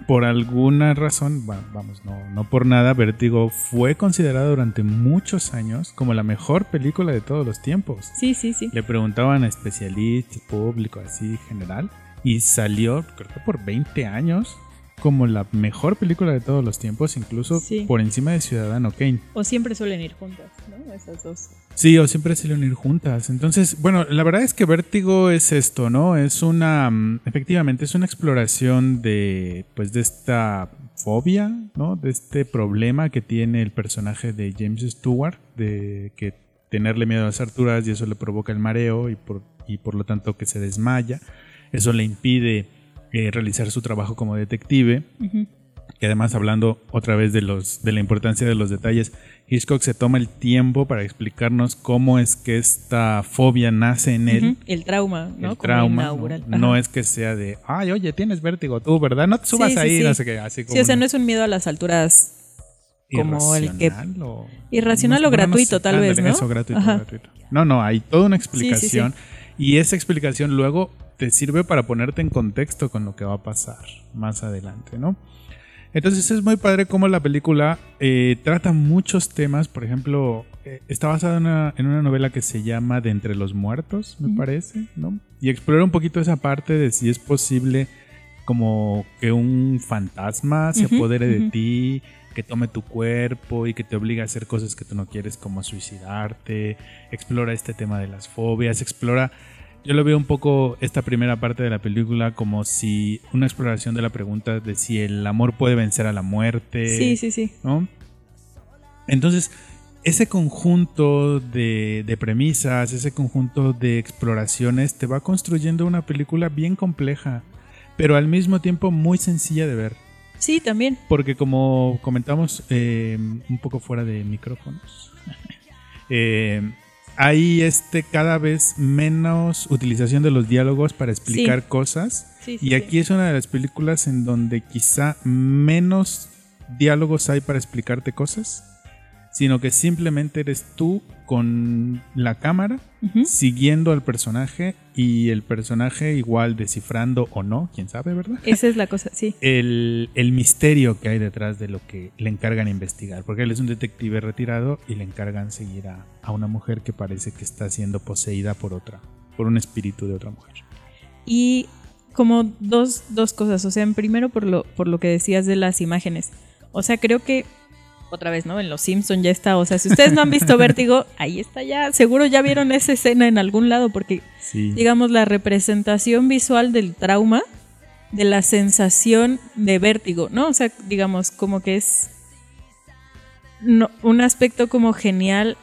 por alguna razón, vamos, no, no por nada, Vértigo fue considerado durante muchos años como la mejor película de todos los tiempos. Sí, sí, sí. Le preguntaban a especialistas, público, así general, y salió, creo que por 20 años, como la mejor película de todos los tiempos, incluso por encima de Ciudadano Kane. O siempre suelen ir juntas, ¿no? Esas dos. Sí, o siempre suelen ir juntas. Entonces, bueno, la verdad es que Vértigo es esto, ¿no? Es una, mm, efectivamente, es una exploración de, pues, de esta fobia, ¿no? De este problema que tiene el personaje de James Stewart, de que tenerle miedo a las alturas y eso le provoca el mareo y por, y por lo tanto que se desmaya. Eso le impide eh, realizar su trabajo como detective. Que además, hablando otra vez de, los, de la importancia de los detalles, Hitchcock se toma el tiempo para explicarnos cómo es que esta fobia nace en él. El trauma, ¿no? El trauma. ¿no? es que sea de, ay, oye, tienes vértigo tú, ¿verdad? No te subas ahí, no sé qué. Así como sí, o sea, no es un miedo a las alturas como el que irracional o, irracional no- o bueno, no gratuito tal vez, ¿no? Eso, gratuito, gratuito. No, no, hay toda una sí, sí. explicación y esa explicación luego te sirve para ponerte en contexto con lo que va a pasar más adelante, ¿no? Entonces es muy padre cómo la película eh, trata muchos temas, por ejemplo, eh, está basada en una, en una novela que se llama De entre los muertos, me parece, ¿no? Y explora un poquito esa parte de si es posible como que un fantasma se apodere de ti, que tome tu cuerpo y que te obliga a hacer cosas que tú no quieres como suicidarte, explora este tema de las fobias, explora, yo lo veo un poco esta primera parte de la película como si una exploración de la pregunta de si el amor puede vencer a la muerte, Sí, sí, sí. ¿no? Entonces, ese conjunto de, de premisas, ese conjunto de exploraciones te va construyendo una película bien compleja, pero al mismo tiempo muy sencilla de ver. Sí, también. Porque como comentamos eh, un poco fuera de micrófonos, <laughs> eh, hay este cada vez menos utilización de los diálogos para explicar cosas. Sí, sí, Y aquí es una de las películas en donde quizá menos diálogos hay para explicarte cosas, sino que simplemente eres tú con la cámara siguiendo al personaje y el personaje igual descifrando o no, quién sabe, ¿verdad? Esa es la cosa, sí. el, el misterio que hay detrás de lo que le encargan investigar. Porque él es un detective retirado y le encargan seguir a, a una mujer que parece que está siendo poseída por otra, por un espíritu de otra mujer. Y como dos, dos cosas, o sea, en primero por lo, por lo que decías de las imágenes. O sea, creo que otra vez, ¿no? En Los Simpson ya está. O sea, si ustedes no han visto <laughs> Vértigo, ahí está ya. Seguro ya vieron esa escena en algún lado, porque Sí. digamos la representación visual del trauma, de la sensación de vértigo, ¿no? O sea, digamos, como que es no- un aspecto como genial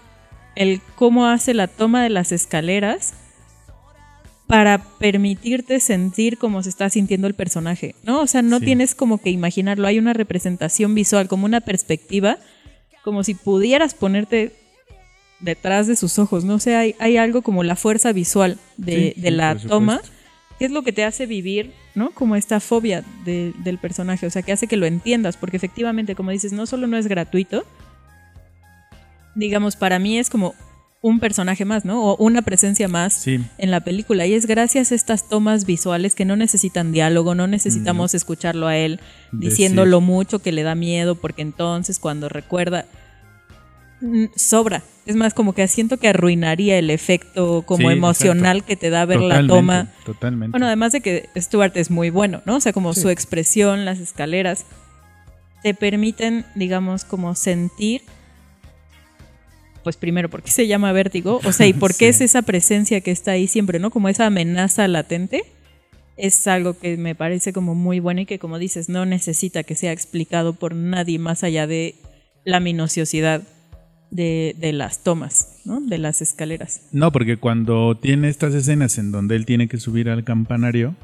el cómo hace la toma de las escaleras para permitirte sentir cómo se está sintiendo el personaje, ¿no? O sea, no Sí. tienes como que imaginarlo, hay una representación visual, como una perspectiva, como si pudieras ponerte detrás de sus ojos, ¿no? O sea, hay, hay algo como la fuerza visual de, Sí, de sí, la toma, que es lo que te hace vivir, ¿no? Como esta fobia de- del personaje, o sea, que hace que lo entiendas, porque efectivamente, como dices, no solo no es gratuito, digamos, para mí es como un personaje más, ¿no? O una presencia más Sí. en la película. Y es gracias a estas tomas visuales que no necesitan diálogo, no necesitamos escucharlo a él diciendo lo mucho que le da miedo, porque entonces cuando recuerda, mm, sobra. Es más, como que siento que arruinaría el efecto como Sí, emocional que te da ver la toma. Totalmente. Bueno, además de que Stuart es muy bueno, ¿no? O sea, como Sí. su expresión, las escaleras, te permiten, digamos, como sentir, pues primero, ¿por qué se llama vértigo? O sea, ¿y <laughs> por qué Sí. es esa presencia que está ahí siempre, ¿no? Como esa amenaza latente. Es algo que me parece como muy bueno y que, como dices, no necesita que sea explicado por nadie más allá de la minuciosidad de, de las tomas, ¿no? De las escaleras. No, porque cuando tiene estas escenas en donde él tiene que subir al campanario,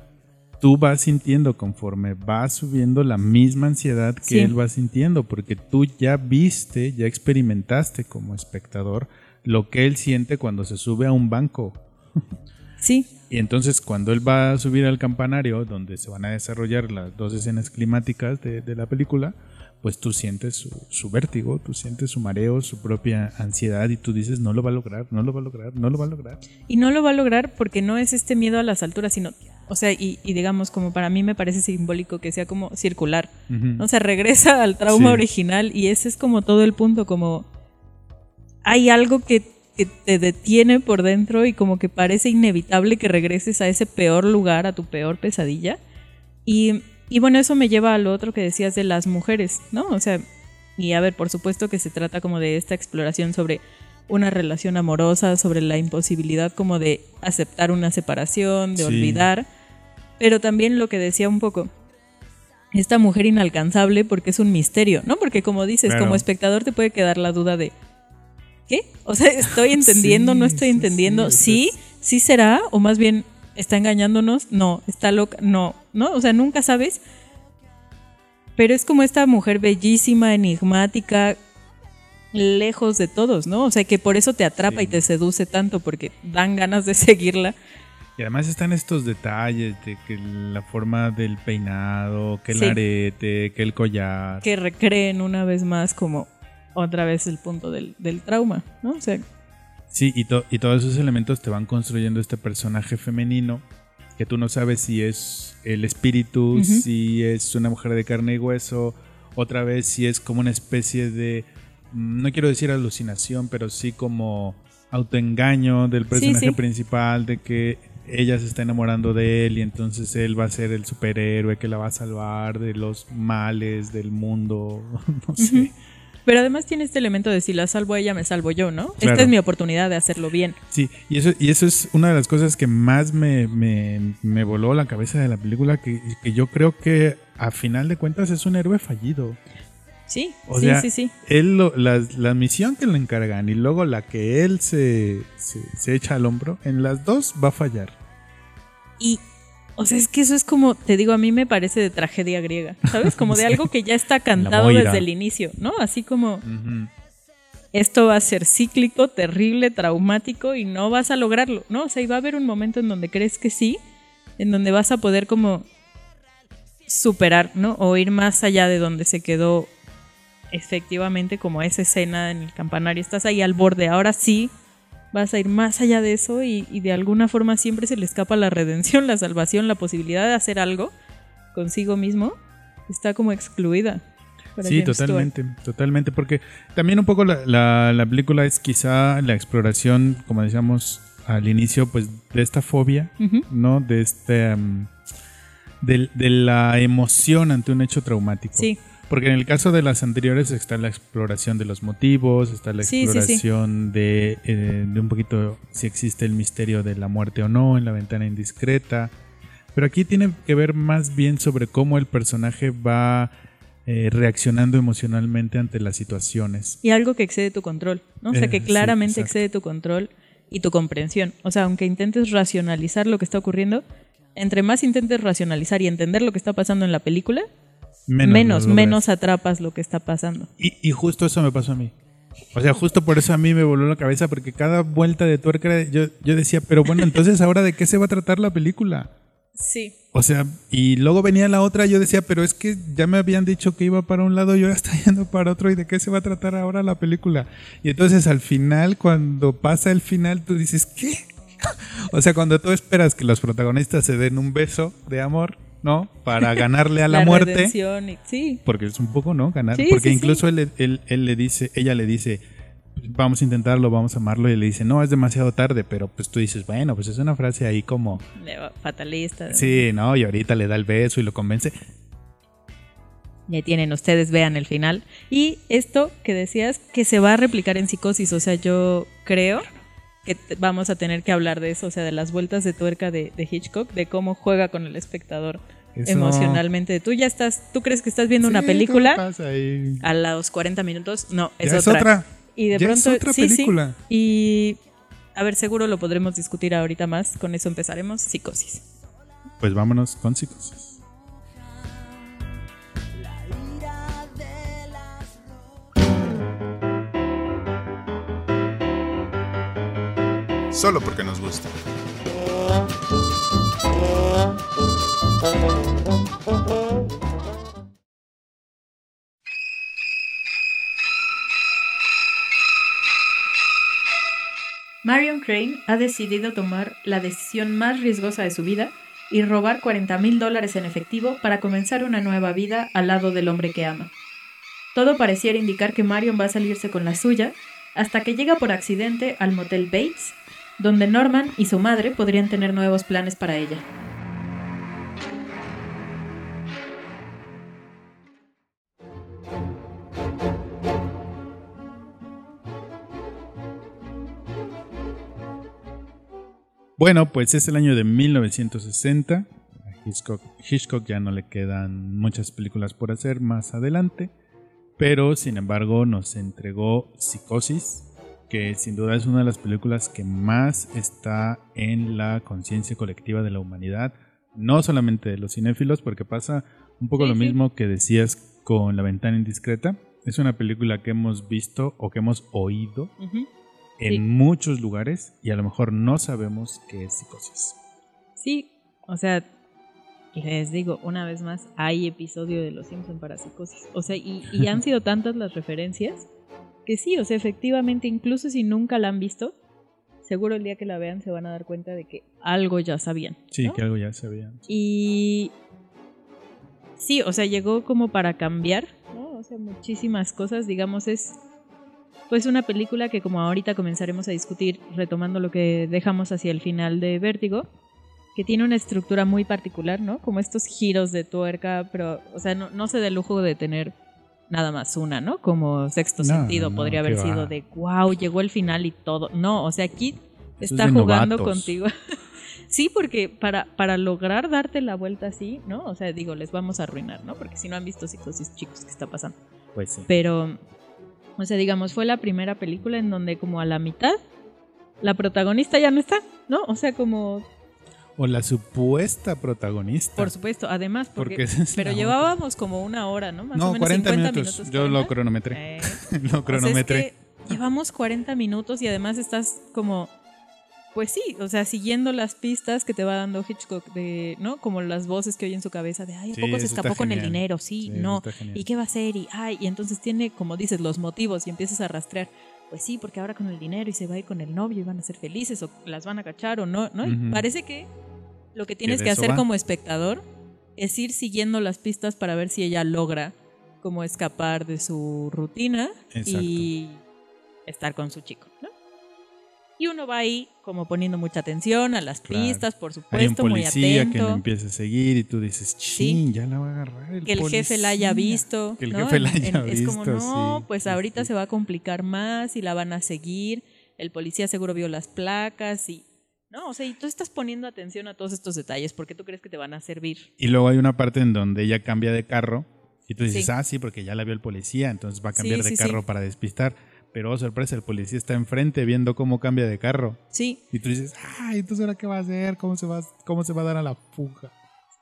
tú vas sintiendo conforme va subiendo la misma ansiedad que Sí. él va sintiendo, porque tú ya viste, ya experimentaste como espectador lo que él siente cuando se sube a un banco. <laughs> Sí, Y entonces cuando él va a subir al campanario, donde se van a desarrollar las dos escenas climáticas de, de la película, pues tú sientes su, su vértigo, tú sientes su mareo, su propia ansiedad y tú dices, no lo va a lograr, no lo va a lograr, no lo va a lograr. Y no lo va a lograr porque no es este miedo a las alturas, sino, o sea, y, y digamos, como para mí me parece simbólico que sea como circular. Ujú. O sea, regresa al trauma Sí. original y ese es como todo el punto, como hay algo que, que te detiene por dentro y como que parece inevitable que regreses a ese peor lugar, a tu peor pesadilla. Y, y bueno, eso me lleva a lo otro que decías de las mujeres, ¿no? O sea, y a ver, por supuesto que se trata como de esta exploración sobre una relación amorosa, sobre la imposibilidad como de aceptar una separación, de Sí. olvidar, pero también lo que decía un poco, esta mujer inalcanzable porque es un misterio, ¿no? Porque como dices, Claro. como espectador te puede quedar la duda de, ¿qué? O sea, ¿estoy <laughs> entendiendo? ¿No estoy entendiendo? sí, Sí, será, o más bien, ¿está engañándonos? No, está loca, no, ¿no? O sea, nunca sabes. Pero es como esta mujer bellísima, enigmática, lejos de todos, ¿no? O sea, que por eso te atrapa Sí. y te seduce tanto, porque dan ganas de <laughs> seguirla. Y además están estos detalles de que la forma del peinado, que el Sí. arete, que el collar. Que recreen una vez más como otra vez el punto del, del trauma, ¿no? O sea, Sí, y, to- y todos esos elementos te van construyendo este personaje femenino que tú no sabes si es el espíritu, si es una mujer de carne y hueso, otra vez si es como una especie de, mm, no quiero decir alucinación, pero sí como autoengaño del personaje sí. principal, de que ella se está enamorando de él y entonces él va a ser el superhéroe que la va a salvar de los males del mundo, <laughs> no sé. Pero además tiene este elemento de si la salvo a ella, me salvo yo, ¿no? Claro. Esta es mi oportunidad de hacerlo bien. Sí, y eso, y eso es una de las cosas que más me, me, me voló la cabeza de la película, que, que yo creo que a final de cuentas es un héroe fallido. Sí, O sí, sea, sí, sí. Él lo- la, la misión que le encargan y luego la que él se, se, se echa al hombro, en las dos va a fallar. Y, o sea, es que eso es como, te digo, a mí me parece de tragedia griega, ¿sabes? Como de <laughs> Sí. algo que ya está cantado desde el inicio, ¿no? Así como, esto va a ser cíclico, terrible, traumático y no vas a lograrlo, ¿no? O sea, y va a haber un momento en donde crees que sí, en donde vas a poder como superar, ¿no? O ir más allá de donde se quedó efectivamente como esa escena en el campanario. Estás ahí al borde, ahora sí vas a ir más allá de eso y, y de alguna forma siempre se le escapa la redención, la salvación, la posibilidad de hacer algo consigo mismo, está como excluida. Sí, Stewart. totalmente, totalmente, porque también un poco la, la- la película es quizá la exploración, como decíamos al inicio, pues de esta fobia. ¿no? De este... del- de, la emoción ante un hecho traumático. Sí, Porque en el caso de las anteriores está la exploración de los motivos, está la Sí, sí, sí. exploración De, eh, de un poquito si existe el misterio de la muerte o no en la ventana indiscreta. Pero aquí tiene que ver más bien sobre cómo el personaje va eh, reaccionando emocionalmente ante las situaciones. y algo que excede tu control, ¿no? O sea, Eh, que claramente exacto. excede tu control y tu comprensión. O sea, aunque intentes racionalizar lo que está ocurriendo, entre más intentes racionalizar y entender lo que está pasando en la película, menos, lo menos, atrapas lo que está pasando. Y, y justo eso me pasó a mí. O sea, justo por eso a mí me voló la cabeza, porque cada vuelta de tuerca yo, yo decía, pero bueno, entonces ahora de qué se va a tratar la película. Sí. O sea, y luego venía la otra, yo decía, pero es que ya me habían dicho que iba para un lado y ahora está <laughs> yendo para otro, ¿y de qué se va a tratar ahora la película? Y entonces al final, cuando pasa el final, tú dices, ¿qué? <laughs> o sea, cuando tú esperas que los protagonistas se den un beso de amor, ¿no? Para ganarle a <laughs> la, muerte. redención y- sí. Porque es un poco, ¿no? Ganar. Sí, porque sí, incluso Él, él- él le dice, ella le dice, vamos a intentarlo, vamos a amarlo, y le dice, no, es demasiado tarde, pero pues tú dices, bueno, pues es una frase ahí como, Fatalista. sí, ¿no? Y ahorita le da el beso y lo convence. Y ahí tienen ustedes, vean el final. Y esto que decías, que se va a replicar en psicosis. O sea, yo creo que vamos a tener que hablar de eso, o sea, de las vueltas de tuerca de, de Hitchcock, de cómo juega con el espectador Eso- emocionalmente. Tú ya estás, tú crees que estás viendo una película ¿qué pasa ahí? a los 40 minutos, no, es Ya otra. Y de Ya pronto, es otra sí, sí. Y a ver, seguro lo podremos discutir ahorita más. Con eso empezaremos. Psicosis. Pues vámonos con psicosis. Solo porque nos gusta. Marion Crane ha decidido tomar la decisión más riesgosa de su vida y robar 40 mil dólares en efectivo para comenzar una nueva vida al lado del hombre que ama. Todo pareciera indicar que Marion va a salirse con la suya hasta que llega por accidente al motel Bates, donde Norman y su madre podrían tener nuevos planes para ella. Bueno, pues es el año de 1960. A Hitchcock, Hitchcock ya no le quedan muchas películas por hacer más adelante. Pero sin embargo nos entregó Psicosis, que sin duda es una de las películas que más está en la conciencia colectiva de la humanidad. No solamente de los cinéfilos, porque pasa un poco Sí, lo sí. mismo que decías con La ventana indiscreta. Es una película que hemos visto o que hemos oído en Sí. muchos lugares y a lo mejor no sabemos qué es psicosis. Sí, o sea, les digo, una vez más, hay episodio de Los Simpson para psicosis. O sea, y, y <laughs> han sido tantas las referencias que sí, o sea, efectivamente, incluso si nunca la han visto, seguro el día que la vean se van a dar cuenta de que algo ya sabían. Sí, que algo ya sabían. Y sí, o sea, llegó como para cambiar, ¿no? O sea, muchísimas cosas, digamos, es pues una película que como ahorita comenzaremos a discutir, retomando lo que dejamos hacia el final de Vértigo, que tiene una estructura muy particular, ¿no? Como estos giros de tuerca, pero, o sea, no, no se da el lujo de tener nada más una, ¿no? Como sexto No, sentido no, podría haber va. sido de, wow, llegó el final y todo. No, o sea, aquí Eso está jugando novatos. contigo. <laughs> sí, porque para, para lograr darte la vuelta así, ¿no? O sea, digo, les vamos a arruinar, ¿no? Porque si no han visto psicosis, chicos, ¿qué está pasando? Pues sí. Pero, o sea, digamos, fue la primera película en donde como a la mitad la protagonista ya no está, ¿no? O sea, como, O la supuesta protagonista. por supuesto, además, porque, Porque esa es pero llevábamos como una hora, ¿no? Más no, o menos 40 50 minutos. minutos. Yo lo 40. cronometré. Eh, <laughs> lo o sea, es cronometré. que llevamos 40 minutos y además estás como, pues sí, o sea, siguiendo las pistas que te va dando Hitchcock de, ¿no? Como las voces que oye en su cabeza de, ay, ¿a Sí, poco se escapó con el dinero? Sí, no. ¿Y qué va a hacer? Y, ay, y entonces tiene, como dices, los motivos y empiezas a rastrear. Pues sí, porque ahora con el dinero y se va a ir con el novio y van a ser felices o las van a cachar o no, ¿no? Y Ujú. parece que lo que tienes que hacer va. como espectador es ir siguiendo las pistas para ver si ella logra como escapar de su rutina y estar con su chico, ¿no? Y uno va ahí como poniendo mucha atención a las Claro. pistas, por Hay un supuesto, muy policía que lo atento. empieza a seguir y tú dices, chin, ya la va a agarrar el que el jefe la haya policía". visto. Que el ¿no? jefe la en- haya Es como, visto, no, sí, pues ahorita sí. se va a complicar más y la van a seguir. El policía seguro vio las placas y... No, o sea, y tú estás poniendo atención a todos estos detalles porque tú crees que te van a servir. Y luego hay una parte en donde ella cambia de carro y tú dices, Sí. ah, sí, porque ya la vio el policía, entonces va a Sí, cambiar de sí, carro para despistar. Pero, oh, sorpresa, el policía está enfrente viendo cómo cambia de carro. Sí, Y tú dices, ay, entonces ahora qué va a hacer, cómo se va, cómo se va a dar a la fuga.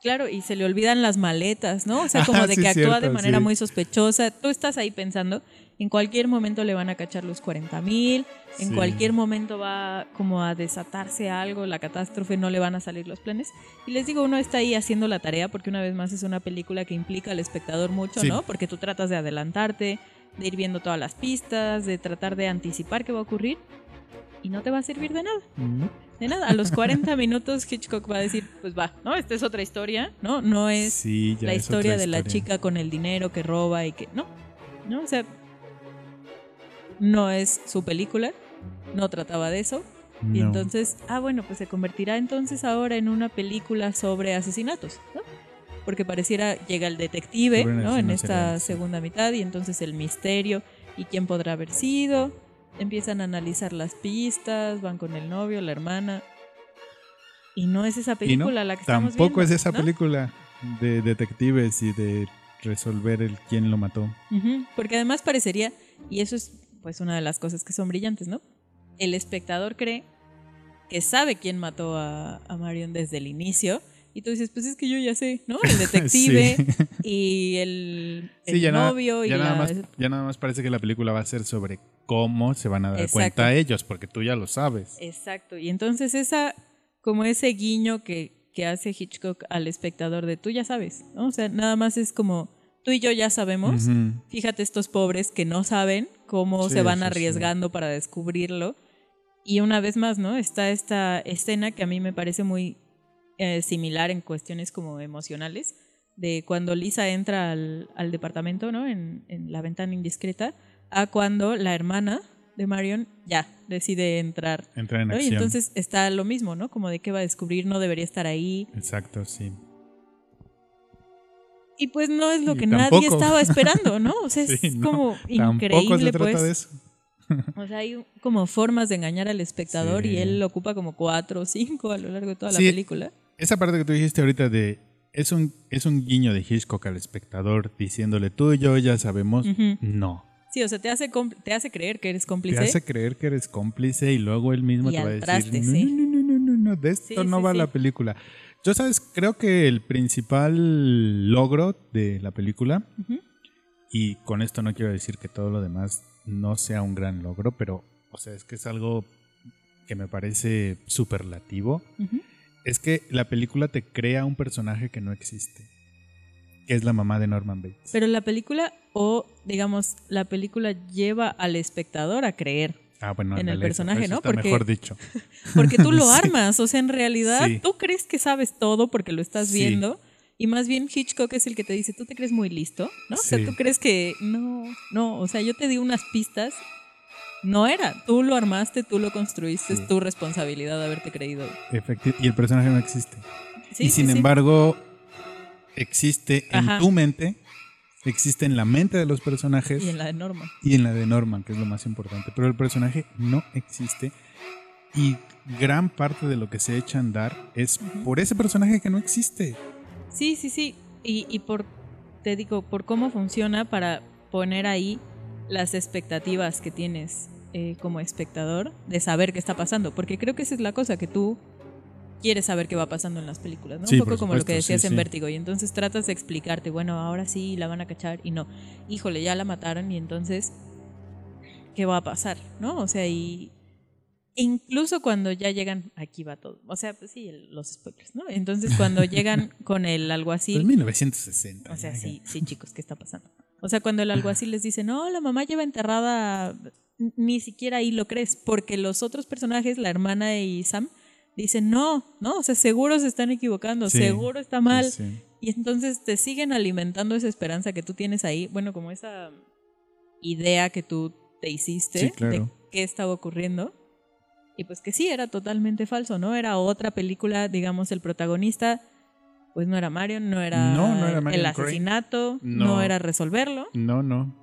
claro, y se le olvidan las maletas, ¿no? O sea, <laughs> como Ah, de sí, que actúa de manera muy sospechosa. Tú estás ahí pensando, en cualquier momento le van a cachar los 40 mil, en Sí. cualquier momento va como a desatarse algo, la catástrofe, no le van a salir los planes. Y les digo, uno está ahí haciendo la tarea porque una vez más es una película que implica al espectador mucho, Sí. ¿no? Porque tú tratas de adelantarte, de ir viendo todas las pistas, de tratar de anticipar qué va a ocurrir y no te va a servir de nada. No. De nada, a los 40 <laughs> minutos Hitchcock va a decir, pues va, ¿no? Esta es otra historia, ¿no? No es Sí, la es historia otra de la historia. chica con el dinero que roba y que... No, no, o sea, no es su película, no trataba de eso. Y entonces, ah, bueno, pues se convertirá entonces ahora en una película sobre asesinatos, ¿no? Porque pareciera, llega el detective, ¿no? En esta segunda mitad y entonces el misterio y quién podrá haber sido. Empiezan a analizar las pistas, van con el novio, la hermana. Y no es esa no, película la que estamos tampoco viendo, es esa ¿no? película de detectives y de resolver el quién lo mató. Porque además parecería, y eso es pues una de las cosas que son brillantes, ¿no? El espectador cree que sabe quién mató a, a Marion desde el inicio. Y tú dices, pues es que yo ya sé, ¿no? El <laughs> detective y el, el Sí, ya, nada- novio y nada la- más, ya nada más parece que la película va a ser sobre cómo se van a dar Exacto. cuenta ellos, porque tú ya lo sabes. Exacto. Y entonces esa, como ese guiño que, que hace Hitchcock al espectador de tú ya sabes, ¿no? O sea, nada más es como tú y yo ya sabemos. Fíjate estos pobres que no saben cómo Sí, se van sí, sí. arriesgando para descubrirlo. Y una vez más, ¿no? Está esta escena que a mí me parece muy eh, similar en cuestiones como emocionales, de cuando Lisa entra al, al departamento, ¿no? En, en la ventana indiscreta, a cuando la hermana de Marion ya decide entrar. Entrar en ¿no? Y acción. entonces está lo mismo, ¿no? Como de qué va a descubrir, no debería estar ahí. Exacto, sí. Y pues no es lo que nadie tampoco. estaba esperando, ¿no? O sea, <laughs> es Sí, no, como increíble, se trata pues. de eso. <laughs> O sea, hay como formas de engañar al espectador Sí. y él ocupa como cuatro o cinco a lo largo de toda Sí. la película. Esa parte que tú dijiste ahorita de es un, es un guiño de Hitchcock al espectador diciéndole tú y yo ya sabemos. Ujú. No. Sí, o sea, te hace, te hace creer que eres Te cómplice. hace creer que eres cómplice y luego él mismo Y te va a decir, traste, no, no, no, no, no, de esto no va la película. Yo sabes, creo que el principal logro de la película, y con esto no quiero decir que todo lo demás no sea un gran logro, pero, o sea, es que es algo que me parece superlativo. Es que la película te crea un personaje que no existe. Que es la mamá de Norman Bates. Pero la película, o digamos, la película lleva al espectador a creer Ah, bueno, en el eso- personaje, eso ¿no? está Porque- mejor dicho. <laughs> Porque tú lo <laughs> Sí. armas, o sea, en realidad Sí. tú crees que sabes todo porque lo estás Sí. viendo. Y más bien Hitchcock es el que te dice, tú te crees muy listo, ¿no? O sea, tú crees que no, no, o sea, yo te di unas pistas. No era, tú lo armaste, tú lo construiste, es tu responsabilidad haberte creído. Efecti- y el personaje no existe. Y sin embargo, existe en tu mente, existe en la mente de los personajes Y en la de Norma. y en la de Norman, que es lo más importante. Pero el personaje no existe y gran parte de lo que se echa a andar es por ese personaje que no existe. Sí, sí, sí. Y, y por, te digo, por cómo funciona para poner ahí las expectativas que tienes eh, como espectador de saber qué está pasando. Porque creo que esa es la cosa, que tú quieres saber qué va pasando en las películas, ¿no? Sí, Un poco como lo que decías sí, en sí. Vértigo. Y entonces tratas de explicarte, bueno, ahora sí la van a cachar y no. Híjole, ya la mataron y entonces, ¿qué va a pasar? ¿No? O sea, y incluso cuando ya llegan, aquí va todo. O sea, pues sí, el- los spoilers, ¿no? Entonces cuando <laughs> llegan con el alguacil. Pues 1960. O sea, sí, sí, chicos, ¿qué está pasando? O sea, cuando el alguacil les dice, no, la mamá lleva enterrada, ni siquiera ahí lo crees, porque los otros personajes, la hermana y Sam, dicen, no, no, o sea, seguro se están equivocando, Sí, seguro está mal. Sí. Y entonces te siguen alimentando esa esperanza que tú tienes ahí, bueno, como esa idea que tú te hiciste Sí, claro. de qué estaba ocurriendo. Y pues que sí, era totalmente falso, ¿no? Era otra película, digamos, el protagonista, pues no era Marion, no era, No, no era el asesinato, No. no. era resolverlo. No, no.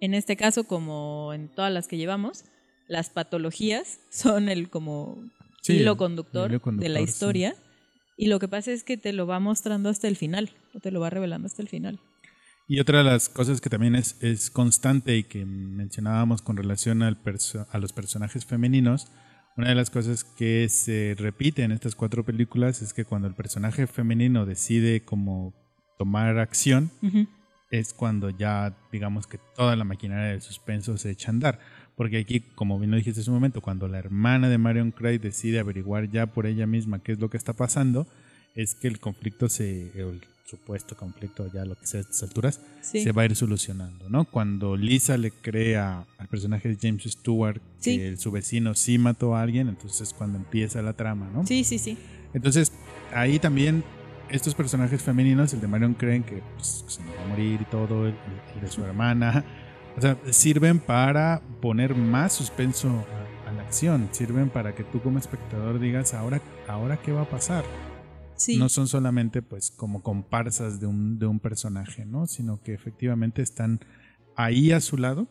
En este caso, como en todas las que llevamos, las patologías <laughs> son el como Sí, hilo conductor, hilo de la sí. historia. Y lo que pasa es que te lo va mostrando hasta el final, o te lo va revelando hasta el final. Y otra de las cosas que también es, es constante y que mencionábamos con relación al perso- a los personajes femeninos, una de las cosas que se repite en estas cuatro películas es que cuando el personaje femenino decide como tomar acción, es cuando ya digamos que toda la maquinaria del suspenso se echa a andar. Porque aquí, como bien lo dijiste hace un momento, cuando la hermana de Marion Craig decide averiguar ya por ella misma qué es lo que está pasando, es que el conflicto se, el supuesto conflicto, ya lo que sea a estas alturas, Sí. se va a ir solucionando, ¿no? Cuando Lisa le crea al personaje de James Stewart Sí. que su vecino sí mató a alguien, entonces es cuando empieza la trama, ¿no? sí, sí, sí. Entonces, ahí también estos personajes femeninos, el de Marion Crane, que pues, se va a morir y todo, el, el de su hermana, o sea, sirven para poner más suspenso a, a la acción, sirven para que tú como espectador digas, ahora, ahora qué va a pasar. Sí. No son solamente pues como comparsas de un, de un personaje, ¿no? Sino que efectivamente están ahí a su lado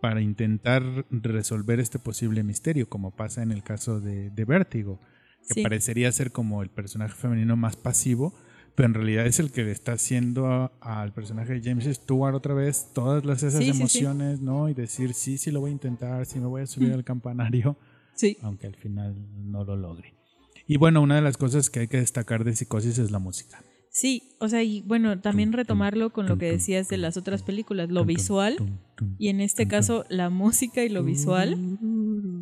para intentar resolver este posible misterio, como pasa en el caso de, de Vértigo, que Sí. parecería ser como el personaje femenino más pasivo, pero en realidad es el que le está haciendo al personaje de James Stewart otra vez todas las, esas Sí, sí, sí. emociones, ¿no? Y decir, sí, sí lo voy a intentar, sí me voy a subir Mm. al campanario, Sí. aunque al final no lo logre. Y bueno, una de las cosas que hay que destacar de Psicosis es la música. Sí, o sea, y bueno, también retomarlo con lo que decías de las otras películas, lo visual y en este caso la música y lo visual. <laughs>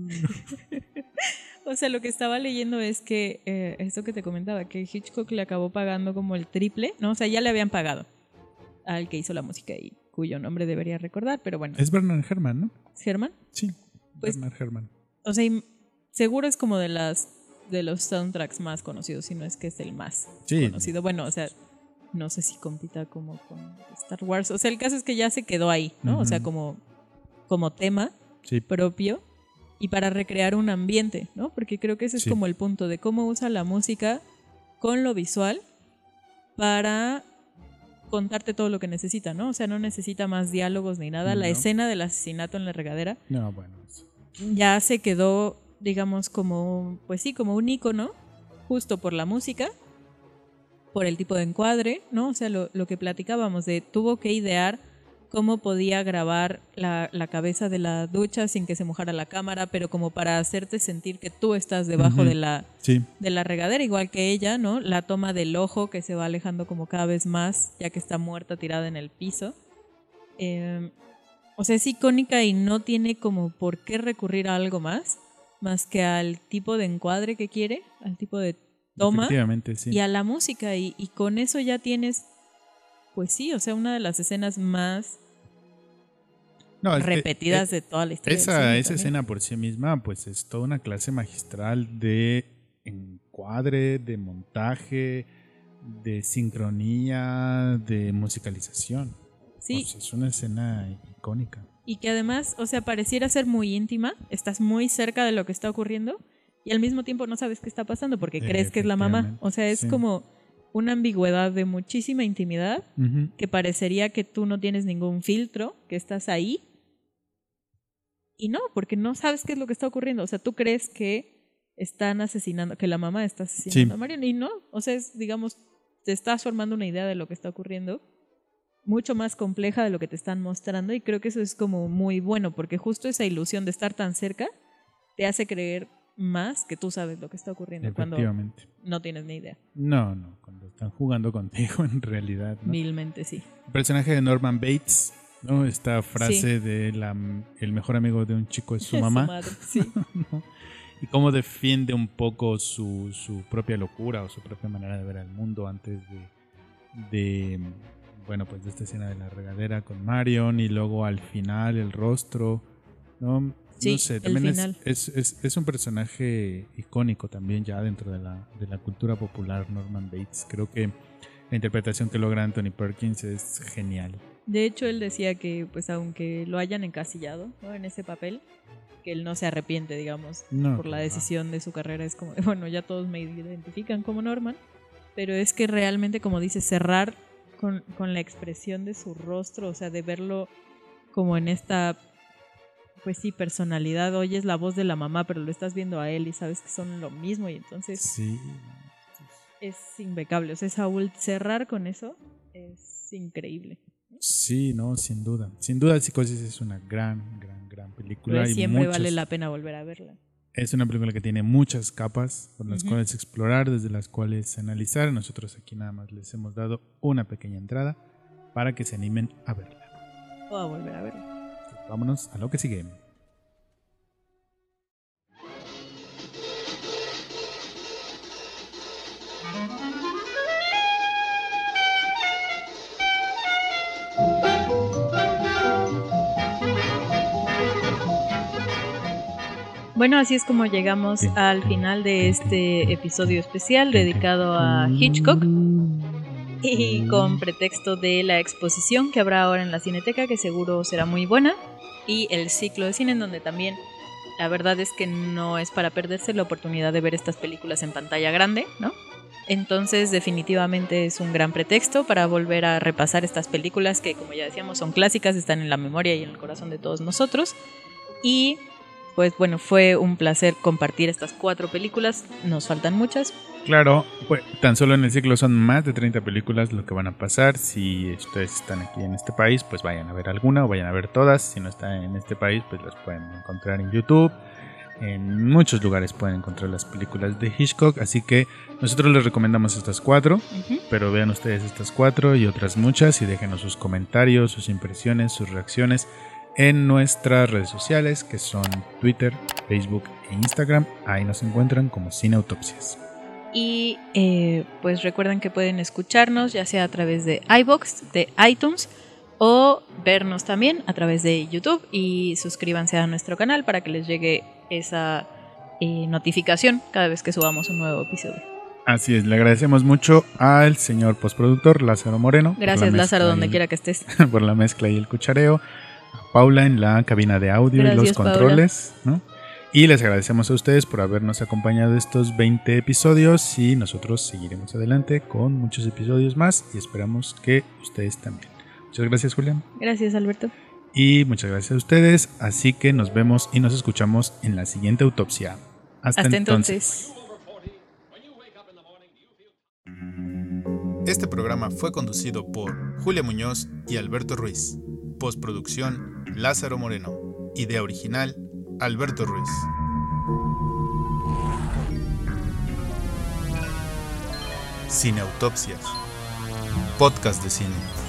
<laughs> O sea, lo que estaba leyendo es que eh, esto que te comentaba, que Hitchcock le acabó pagando como el triple, ¿no? O sea, ya le habían pagado al que hizo la música y cuyo nombre debería recordar, pero bueno, Es Bernard Herrmann, ¿no? ¿es. Sí, Pues- Bernard Herrmann. O sea, seguro es como de las de los soundtracks más conocidos, si no es que es el más Sí. conocido. Bueno, o sea, no sé si compita como con Star Wars. O sea, el caso es que ya se quedó ahí, ¿no? O sea, como, como tema Sí, propio y para recrear un ambiente, ¿no? Porque creo que ese es Sí. como el punto de cómo usa la música con lo visual para contarte todo lo que necesita, ¿no? O sea, no necesita más diálogos ni nada. La escena del asesinato en la regadera no, bueno. ya se quedó, digamos, como, pues sí, como un icono, justo por la música, por el tipo de encuadre, ¿no? O sea, lo, lo que platicábamos de tuvo que idear cómo podía grabar la, la cabeza de la ducha sin que se mojara la cámara, pero como para hacerte sentir que tú estás debajo de la Sí, de la regadera, igual que ella, ¿no? La toma del ojo que se va alejando como cada vez más, ya que está muerta tirada en el piso. Eh, o sea, es icónica y no tiene como por qué recurrir a algo más, más que al tipo de encuadre que quiere, al tipo de toma sí. y a la música y, y con eso ya tienes, pues sí, o sea, una de las escenas más No, es- repetidas eh, de toda la historia. Esa, esa escena por sí misma, pues es toda una clase magistral de encuadre, de montaje, de sincronía, de musicalización. Sí, Pues es una escena icónica. y que además, o sea, pareciera ser muy íntima, estás muy cerca de lo que está ocurriendo y al mismo tiempo no sabes qué está pasando porque crees que es la mamá. O sea, es sí. como una ambigüedad de muchísima intimidad que parecería que tú no tienes ningún filtro, que estás ahí. Y no, porque no sabes qué es lo que está ocurriendo. O sea, tú crees que están asesinando, que la mamá está asesinando Sí. a Marion. Y no, o sea, es, digamos, te estás formando una idea de lo que está ocurriendo mucho más compleja de lo que te están mostrando y creo que eso es como muy bueno porque justo esa ilusión de estar tan cerca te hace creer más que tú sabes lo que está ocurriendo cuando no tienes ni idea. No, no, cuando están jugando contigo <laughs> en realidad. ¿no? Milmente sí. El personaje de Norman Bates, ¿no? Esta frase de la, el mejor amigo de un chico es su <laughs> mamá. madre, <laughs> sí. ¿no? Y cómo defiende un poco su, su propia locura o su propia manera de ver al mundo antes de, de, bueno, pues de esta escena de la regadera con Marion y luego al final el rostro, ¿no? Sí, no sé, el también es, final. es, es, es un personaje icónico también ya dentro de la, de la cultura popular, Norman Bates. Creo que la interpretación que logra Anthony Perkins es genial. De hecho, él decía que, pues, aunque lo hayan encasillado ¿no? en ese papel, que él no se arrepiente, digamos, No, por la decisión de su carrera. Es como, bueno, ya todos me identifican como Norman, pero es que realmente, como dice, cerrar con, con la expresión de su rostro, o sea, de verlo como en esta, pues sí, personalidad. Oyes la voz de la mamá, pero lo estás viendo a él y sabes que son lo mismo y entonces Sí. es impecable. O sea, Saúl, cerrar con eso es increíble. Sí, no, sin duda. Sin duda, Psicosis es una gran, gran, gran película. Pero y siempre muchas- vale la pena volver a verla. Es una película que tiene muchas capas por las Ujú. cuales explorar, desde las cuales analizar. Nosotros aquí nada más les hemos dado una pequeña entrada para que se animen a verla. O a volver a verla. Vámonos a lo que sigue. Bueno, así es como llegamos al final de este episodio especial dedicado a Hitchcock y con pretexto de la exposición que habrá ahora en la Cineteca, que seguro será muy buena, y el ciclo de cine en donde también la verdad es que no es para perderse la oportunidad de ver estas películas en pantalla grande, ¿no? Entonces definitivamente es un gran pretexto para volver a repasar estas películas que como ya decíamos son clásicas, están en la memoria y en el corazón de todos nosotros. Y pues bueno, fue un placer compartir estas cuatro películas. Nos faltan muchas. Claro, pues, tan solo en el ciclo son más de 30 películas lo que van a pasar. Si ustedes están aquí en este país, pues vayan a ver alguna o vayan a ver todas. Si no están en este país, pues las pueden encontrar en YouTube. En muchos lugares pueden encontrar las películas de Hitchcock. Así que nosotros les recomendamos estas cuatro. Pero vean ustedes estas cuatro y otras muchas y déjenos sus comentarios, sus impresiones, sus reacciones en nuestras redes sociales que son Twitter, Facebook e Instagram. Ahí nos encuentran como Cine Autopsias. Y eh, pues recuerden que pueden escucharnos ya sea a través de iBox, de iTunes o vernos también a través de YouTube y suscríbanse a nuestro canal para que les llegue esa eh, notificación cada vez que subamos un nuevo episodio. Así es, le agradecemos mucho al señor postproductor Lázaro Moreno. la Gracias Lázaro, donde quiera que estés. <laughs> por la mezcla y el cuchareo. A Paula en la cabina de audio y los Paula. controles. ¿no? Y les agradecemos a ustedes por habernos acompañado estos 20 episodios y nosotros seguiremos adelante con muchos episodios más y esperamos que ustedes también. Muchas gracias Julián Gracias Alberto. y muchas gracias a ustedes. Así que nos vemos y nos escuchamos en la siguiente autopsia. Hasta, Hasta entonces. entonces. Este programa fue conducido por Julia Muñoz y Alberto Ruiz. Postproducción Lázaro Moreno. Idea original Alberto Ruiz. Cineautopsias. Podcast de cine.